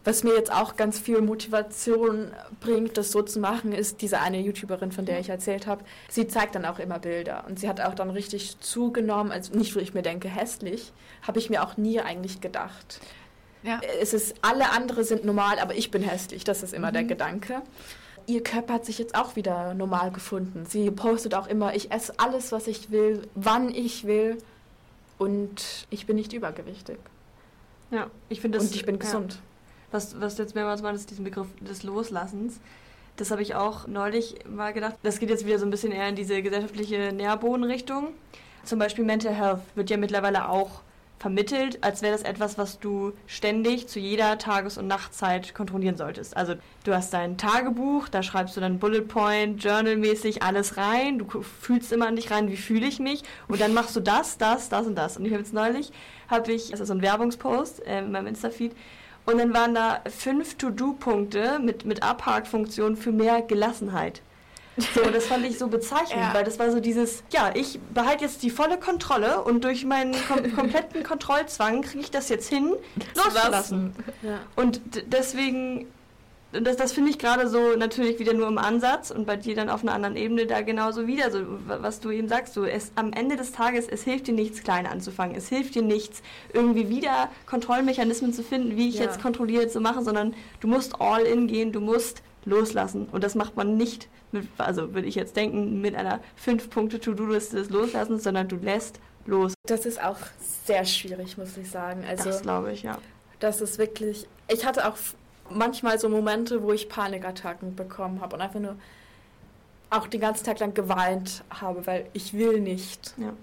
Was mir jetzt auch ganz viel Motivation bringt, das so zu machen, ist diese eine YouTuberin, von der ich erzählt habe. Sie zeigt dann auch immer Bilder und sie hat auch dann richtig zugenommen. Also nicht, wo ich mir denke, hässlich, habe ich mir auch nie eigentlich gedacht. Ja. Es ist, alle andere sind normal, aber ich bin hässlich. Das ist immer mhm. der Gedanke. Ihr Körper hat sich jetzt auch wieder normal gefunden. Sie postet auch immer, ich esse alles, was ich will, wann ich will und ich bin nicht übergewichtig. Ja, ich finde das. Und ich bin gesund. Ja was, was du jetzt mehrmals meintest, diesen Begriff des Loslassens. Das habe ich auch neulich mal gedacht. Das geht jetzt wieder so ein bisschen eher in diese gesellschaftliche Nährbodenrichtung. Zum Beispiel Mental Health wird ja mittlerweile auch vermittelt, als wäre das etwas, was du ständig zu jeder Tages- und Nachtzeit kontrollieren solltest. Also du hast dein Tagebuch, da schreibst du dann Bullet Point, Journal-mäßig alles rein, du fühlst immer an dich rein, wie fühle ich mich und dann machst du das, das, das und das. Und ich habe jetzt neulich, habe ich, das ist so ein Werbungspost äh, in meinem Insta-Feed, und dann waren da fünf To-Do-Punkte mit, mit Abhakfunktion für mehr Gelassenheit. So, das fand ich so bezeichnend, ja. weil das war so dieses, ja, ich behalte jetzt die volle Kontrolle und durch meinen kom kompletten Kontrollzwang kriege ich das jetzt hin, loszulassen. Ja. Und deswegen das, das finde ich gerade so natürlich wieder nur im Ansatz und bei dir dann auf einer anderen Ebene da genauso wieder, so was du eben sagst, so es am Ende des Tages, es hilft dir nichts klein anzufangen, es hilft dir nichts irgendwie wieder Kontrollmechanismen zu finden, wie ich ja. jetzt kontrolliert zu machen, sondern du musst all in gehen, du musst loslassen und das macht man nicht mit, also würde ich jetzt denken, mit einer fünf Punkte To-Do-Liste des Loslassens, sondern du lässt los. Das ist auch sehr schwierig, muss ich sagen. Also das glaube ich, ja. Das ist wirklich, ich hatte auch manchmal so Momente, wo ich Panikattacken bekommen habe und einfach nur auch den ganzen Tag lang geweint habe, weil ich will nicht. Ja.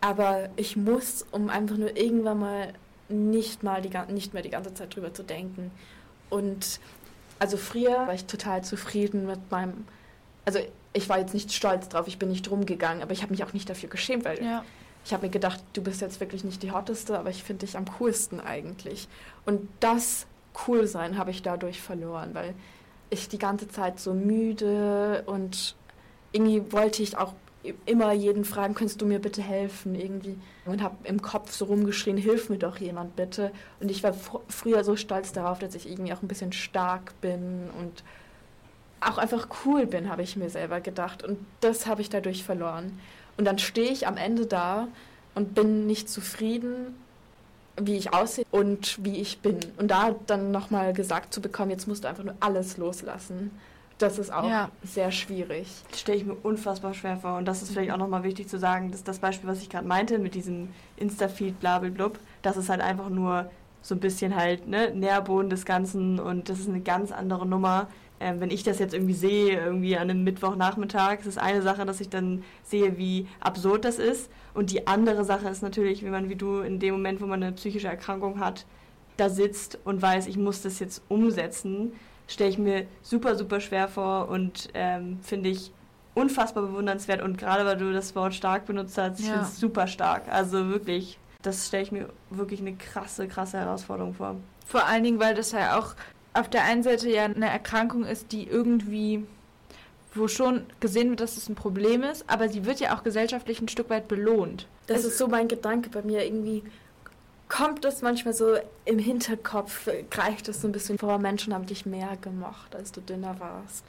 Aber ich muss, um einfach nur irgendwann mal nicht mal die nicht mehr die ganze Zeit drüber zu denken. Und also früher war ich total zufrieden mit meinem, also ich war jetzt nicht stolz drauf, ich bin nicht rumgegangen, aber ich habe mich auch nicht dafür geschämt, weil ja. ich habe mir gedacht, du bist jetzt wirklich nicht die hotteste, aber ich finde dich am coolsten eigentlich. Und das cool sein habe ich dadurch verloren, weil ich die ganze Zeit so müde und irgendwie wollte ich auch immer jeden fragen, könntest du mir bitte helfen irgendwie und habe im Kopf so rumgeschrien, hilf mir doch jemand bitte und ich war früher so stolz darauf, dass ich irgendwie auch ein bisschen stark bin und auch einfach cool bin, habe ich mir selber gedacht und das habe ich dadurch verloren und dann stehe ich am Ende da und bin nicht zufrieden wie ich aussehe und wie ich bin. Und da dann nochmal gesagt zu bekommen, jetzt musst du einfach nur alles loslassen. Das ist auch ja. sehr schwierig. Das stelle ich mir unfassbar schwer vor. Und das ist vielleicht auch nochmal wichtig zu sagen, dass das Beispiel, was ich gerade meinte, mit diesem Insta-Feed, blablabla, das ist halt einfach nur so ein bisschen halt ne, Nährboden des Ganzen und das ist eine ganz andere Nummer ähm, wenn ich das jetzt irgendwie sehe, irgendwie an einem Mittwochnachmittag, ist es eine Sache, dass ich dann sehe, wie absurd das ist. Und die andere Sache ist natürlich, wenn man wie du in dem Moment, wo man eine psychische Erkrankung hat, da sitzt und weiß, ich muss das jetzt umsetzen, stelle ich mir super, super schwer vor und ähm, finde ich unfassbar bewundernswert und gerade weil du das Wort stark benutzt hast, ich Ja. finde es super stark. Also wirklich, das stelle ich mir wirklich eine krasse, krasse Herausforderung vor. Vor allen Dingen, weil das ja auch auf der einen Seite ja eine Erkrankung ist, die irgendwie, wo schon gesehen wird, dass es ein Problem ist, aber sie wird ja auch gesellschaftlich ein Stück weit belohnt. Das ist so mein Gedanke bei mir. Irgendwie kommt das manchmal so im Hinterkopf, greift das so ein bisschen vor. Menschen haben dich mehr gemocht, als du dünner warst.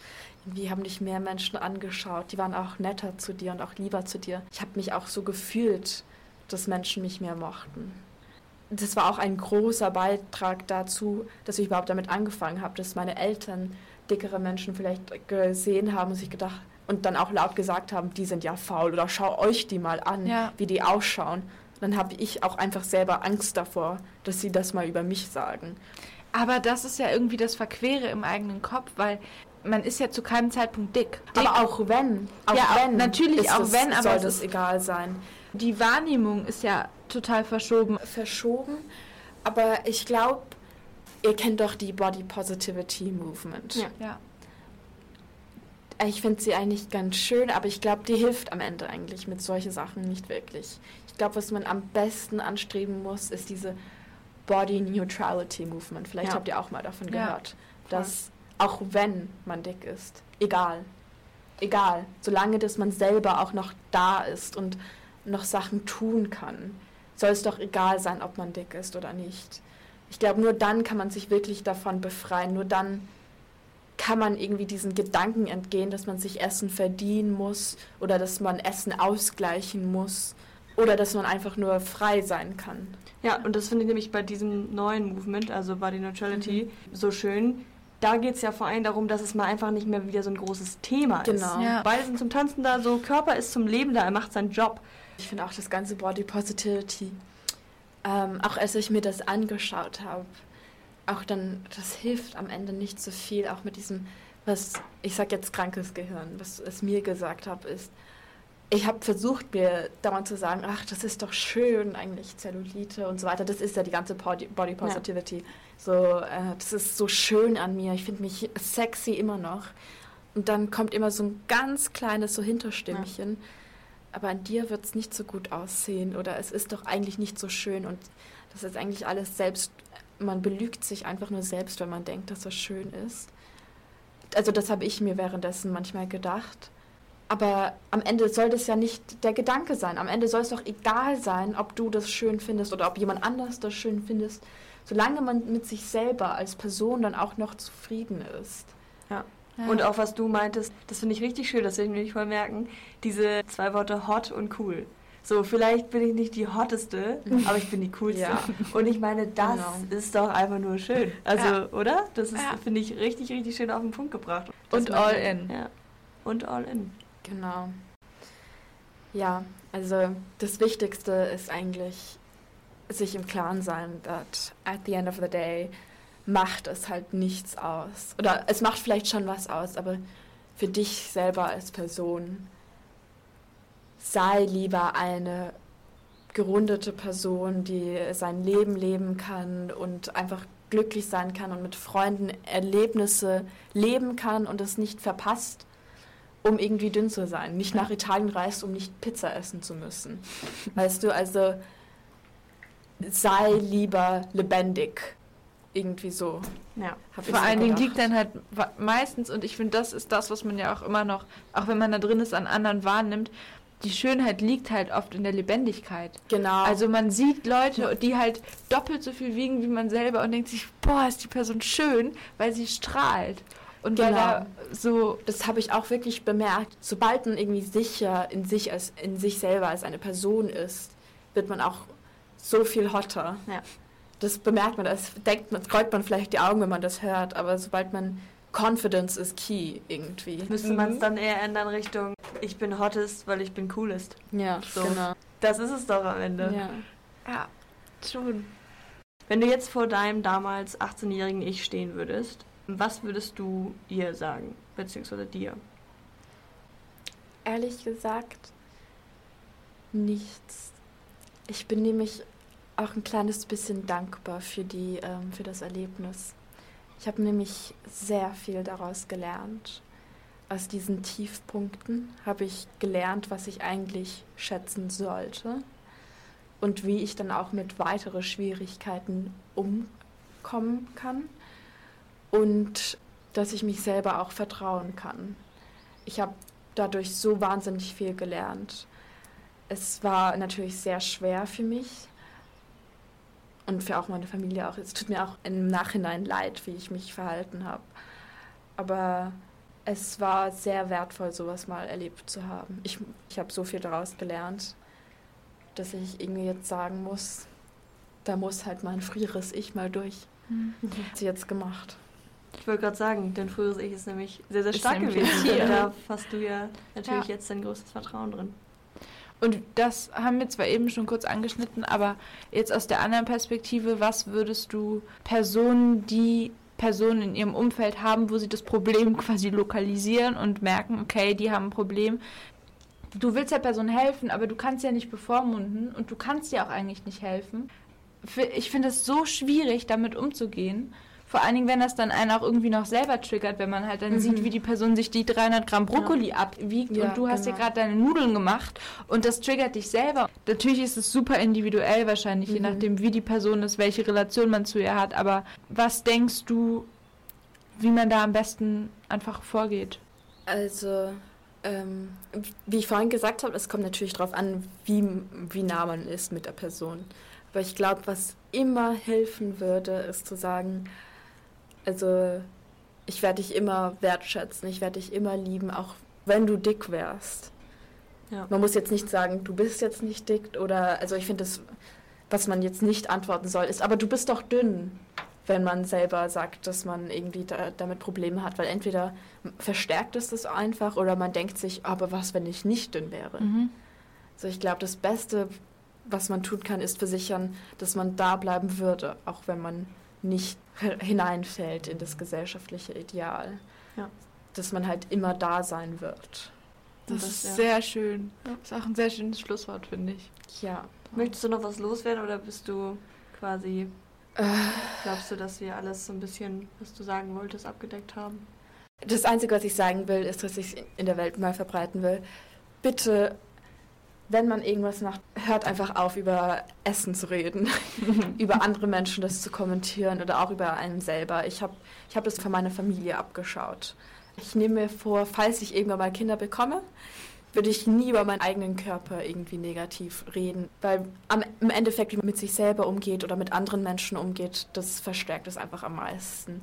Irgendwie haben dich mehr Menschen angeschaut. Die waren auch netter zu dir und auch lieber zu dir. Ich habe mich auch so gefühlt, dass Menschen mich mehr mochten. Das war auch ein großer Beitrag dazu, dass ich überhaupt damit angefangen habe, dass meine Eltern dickere Menschen vielleicht gesehen haben und sich gedacht und dann auch laut gesagt haben, die sind ja faul oder schau euch die mal an, Ja. wie die ausschauen. Dann habe ich auch einfach selber Angst davor, dass sie das mal über mich sagen. Aber das ist ja irgendwie das Verquere im eigenen Kopf, weil man ist ja zu keinem Zeitpunkt dick. dick Aber auch wenn, auch Ja, auch- wenn, natürlich auch es, wenn, aber soll es das ist- egal sein. die Wahrnehmung ist ja total verschoben. Verschoben, aber ich glaube, ihr kennt doch die Body Positivity Movement. Ja. Ja. Ich finde sie eigentlich ganz schön, aber ich glaube, die hilft am Ende eigentlich mit solchen Sachen nicht wirklich. Ich glaube, was man am besten anstreben muss, ist diese Body Neutrality Movement. Vielleicht Ja. habt ihr auch mal davon Ja, gehört. Dass auch wenn man dick ist, egal, egal, solange dass man selber auch noch da ist und noch Sachen tun kann, soll es doch egal sein, ob man dick ist oder nicht. Ich glaube, nur dann kann man sich wirklich davon befreien. Nur dann kann man irgendwie diesen Gedanken entgehen, dass man sich Essen verdienen muss oder dass man Essen ausgleichen muss oder dass man einfach nur frei sein kann. Ja, und das finde ich nämlich bei diesem neuen Movement, also Body Neutrality, so schön. Da geht es ja vor allem darum, dass es mal einfach nicht mehr wieder so ein großes Thema Genau. ist. Ja. Beide sind zum Tanzen da, so Körper ist zum Leben da, er macht seinen Job. Ich finde auch das ganze Body Positivity, ähm, auch als ich mir das angeschaut habe, auch dann, das hilft am Ende nicht so viel, auch mit diesem, was ich sag jetzt krankes Gehirn, was es mir gesagt habe, ist, ich habe versucht, mir dauernd zu sagen, ach, das ist doch schön, eigentlich Zellulite und so weiter. Das ist ja die ganze Body, Body Positivity. So, äh, das ist so schön an mir. Ich finde mich sexy immer noch. Und dann kommt immer so ein ganz kleines so Hinterstimmchen. Aber an dir wird es nicht so gut aussehen oder es ist doch eigentlich nicht so schön und das ist eigentlich alles selbst. Man belügt sich einfach nur selbst, wenn man denkt, dass das schön ist. Also das habe ich mir währenddessen manchmal gedacht. Aber am Ende soll das ja nicht der Gedanke sein. Am Ende soll es doch egal sein, ob du das schön findest oder ob jemand anders das schön findest, solange man mit sich selber als Person dann auch noch zufrieden ist. Ja. Ja. Und auch was du meintest, das finde ich richtig schön, das will ich mir nicht voll merken. Diese zwei Worte hot und cool. So, vielleicht bin ich nicht die hotteste, aber ich bin die coolste. Ja. Und ich meine, das Genau. ist doch einfach nur schön. Also, Ja. oder? Das ist, Ja. finde ich, richtig, richtig schön auf den Punkt gebracht. Und Dass man- all in. Ja. Und all in. Genau. Ja, also das Wichtigste ist eigentlich sich im Klaren sein, dass at the end of the day macht es halt nichts aus. Oder es macht vielleicht schon was aus, aber für dich selber als Person sei lieber eine gerundete Person, die sein Leben leben kann und einfach glücklich sein kann und mit Freunden Erlebnisse leben kann und es nicht verpasst, um irgendwie dünn zu sein. Nicht nach Italien reist, um nicht Pizza essen zu müssen. Weißt du, also sei lieber lebendig. Irgendwie so. Ja. hab ich Vor so allen Dingen liegt dann halt meistens, und ich finde, das ist das, was man ja auch immer noch, auch wenn man da drin ist, an anderen wahrnimmt, die Schönheit liegt halt oft in der Lebendigkeit. Genau. Also man sieht Leute, die halt doppelt so viel wiegen wie man selber und denkt sich, boah, ist die Person schön, weil sie strahlt. Und weil Genau. da so, das habe ich auch wirklich bemerkt. Sobald man irgendwie sicher in sich als in sich selber als eine Person ist, wird man auch so viel hotter. Ja. Das bemerkt man, das denkt man, rollt man vielleicht die Augen, wenn man das hört, aber sobald man Confidence is key irgendwie. Müsste man es dann eher ändern Richtung, ich bin hottest, weil ich bin coolest. Ja, So. genau. Das ist es doch am Ende. Ja. ja, schon. Wenn du jetzt vor deinem damals 18-jährigen Ich stehen würdest, was würdest du ihr sagen? Beziehungsweise dir? Ehrlich gesagt, nichts. Ich bin nämlich auch ein kleines bisschen dankbar für, die, ähm, für das Erlebnis. Ich habe nämlich sehr viel daraus gelernt. aus diesen Tiefpunkten habe ich gelernt, was ich eigentlich schätzen sollte und wie ich dann auch mit weiteren Schwierigkeiten umkommen kann und dass ich mich selber auch vertrauen kann. Ich habe dadurch so wahnsinnig viel gelernt. Es war natürlich sehr schwer für mich und für auch meine Familie auch. Es tut mir auch im Nachhinein leid, wie ich mich verhalten habe. Aber es war sehr wertvoll, sowas mal erlebt zu haben. Ich, ich habe so viel daraus gelernt, dass ich irgendwie jetzt sagen muss, da muss halt mein früheres Ich mal durch. Mhm. Hat sie jetzt gemacht. Ich wollte gerade sagen, dein früheres Ich ist nämlich sehr, sehr stark gewesen. Hier. Da hast du ja natürlich ja. jetzt dein größtes Vertrauen drin. Und das haben wir zwar eben schon kurz angeschnitten, aber jetzt aus der anderen Perspektive, was würdest du Personen, die Personen in ihrem Umfeld haben, wo sie das Problem quasi lokalisieren und merken, okay, die haben ein Problem. Du willst der Person helfen, aber du kannst ja nicht bevormunden und du kannst dir auch eigentlich nicht helfen. Ich finde es so schwierig, damit umzugehen. Vor allen Dingen, wenn das dann einen auch irgendwie noch selber triggert, wenn man halt dann mhm. sieht, wie die Person sich die 300 Gramm Brokkoli ja. abwiegt ja, und du hast genau. dir gerade deine Nudeln gemacht und das triggert dich selber. Natürlich ist es super individuell wahrscheinlich, mhm. je nachdem, wie die Person ist, welche Relation man zu ihr hat. Aber was denkst du, wie man da am besten einfach vorgeht? Also, ähm, wie ich vorhin gesagt habe, es kommt natürlich darauf an, wie, wie nah man ist mit der Person. Aber ich glaube, was immer helfen würde, ist zu sagen, also ich werde dich immer wertschätzen, ich werde dich immer lieben, auch wenn du dick wärst. Ja. Man muss jetzt nicht sagen, du bist jetzt nicht dick oder, also ich finde das, was man jetzt nicht antworten soll, ist, aber du bist doch dünn, wenn man selber sagt, dass man irgendwie da, damit Probleme hat, weil entweder verstärkt es das einfach oder man denkt sich, aber was, wenn ich nicht dünn wäre? Mhm. Also ich glaube, das Beste, was man tun kann, ist versichern, dass man da bleiben würde, auch wenn man nicht hineinfällt in das gesellschaftliche Ideal. Ja. Dass man halt immer da sein wird. Das, das ist ja. sehr schön. Das ist auch ein sehr schönes Schlusswort, finde ich. Ja. Möchtest du noch was loswerden oder bist du quasi. Äh. Glaubst du, dass wir alles so ein bisschen, was du sagen wolltest, abgedeckt haben? Das Einzige, was ich sagen will, ist, dass ich es in der Welt mal verbreiten will. Bitte wenn man irgendwas macht, hört einfach auf, über Essen zu reden, über andere Menschen das zu kommentieren oder auch über einen selber. Ich habe ich hab das von meiner Familie abgeschaut. Ich nehme mir vor, falls ich irgendwann mal Kinder bekomme, würde ich nie über meinen eigenen Körper irgendwie negativ reden, weil am, im Endeffekt, wie man mit sich selber umgeht oder mit anderen Menschen umgeht, das verstärkt es einfach am meisten.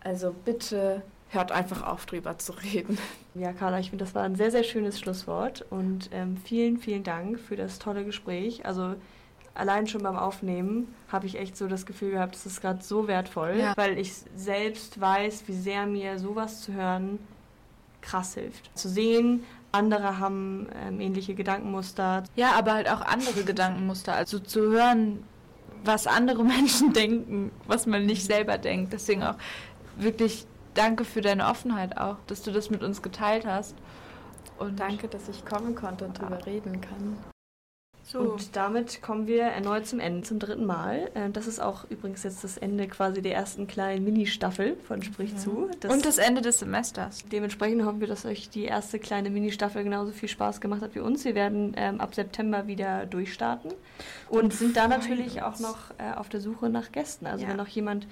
Also bitte hört einfach auf, drüber zu reden. Ja, Carla, ich finde, das war ein sehr, sehr schönes Schlusswort und ähm, vielen, vielen Dank für das tolle Gespräch. Also allein schon beim Aufnehmen habe ich echt so das Gefühl gehabt, das ist gerade so wertvoll, ja. weil ich selbst weiß, wie sehr mir sowas zu hören krass hilft. Zu sehen, andere haben ähm, ähnliche Gedankenmuster. Ja, aber halt auch andere Gedankenmuster. Also zu hören, was andere Menschen denken, was man nicht selber denkt. Deswegen auch wirklich danke für deine Offenheit auch, dass du das mit uns geteilt hast. Und danke, dass ich kommen konnte und darüber reden kann. So. Und damit kommen wir erneut zum Ende, zum dritten Mal. Äh, das ist auch übrigens jetzt das Ende quasi der ersten kleinen Mini-Staffel von Sprich ja. zu. Das und das Ende des Semesters. Dementsprechend hoffen wir, dass euch die erste kleine Mini-Staffel genauso viel Spaß gemacht hat wie uns. Wir werden ähm, ab September wieder durchstarten und, und sind da natürlich auch noch äh, auf der Suche nach Gästen. Also ja. wenn noch jemand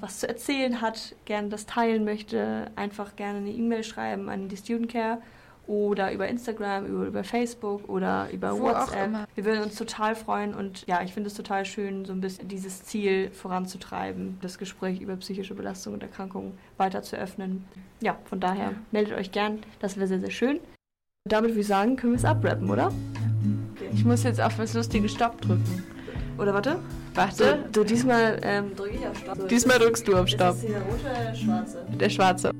was zu erzählen hat, gerne das teilen möchte, einfach gerne eine E-Mail schreiben an die Student Care oder über Instagram, über, über Facebook oder über Wo WhatsApp. Wir würden uns total freuen und ja, ich finde es total schön, so ein bisschen dieses Ziel voranzutreiben, das Gespräch über psychische Belastung und Erkrankungen weiter zu öffnen. Ja, von daher ja. meldet euch gern, das wäre sehr, sehr schön. Damit würde ich sagen, können wir es abrappen, oder? Ich muss jetzt auf das lustige Stopp drücken. Oder warte? Warte. So, diesmal ähm, drücke ich auf Stopp. Diesmal drückst du auf Stopp. Ist das der rote oder der schwarze? Der schwarze.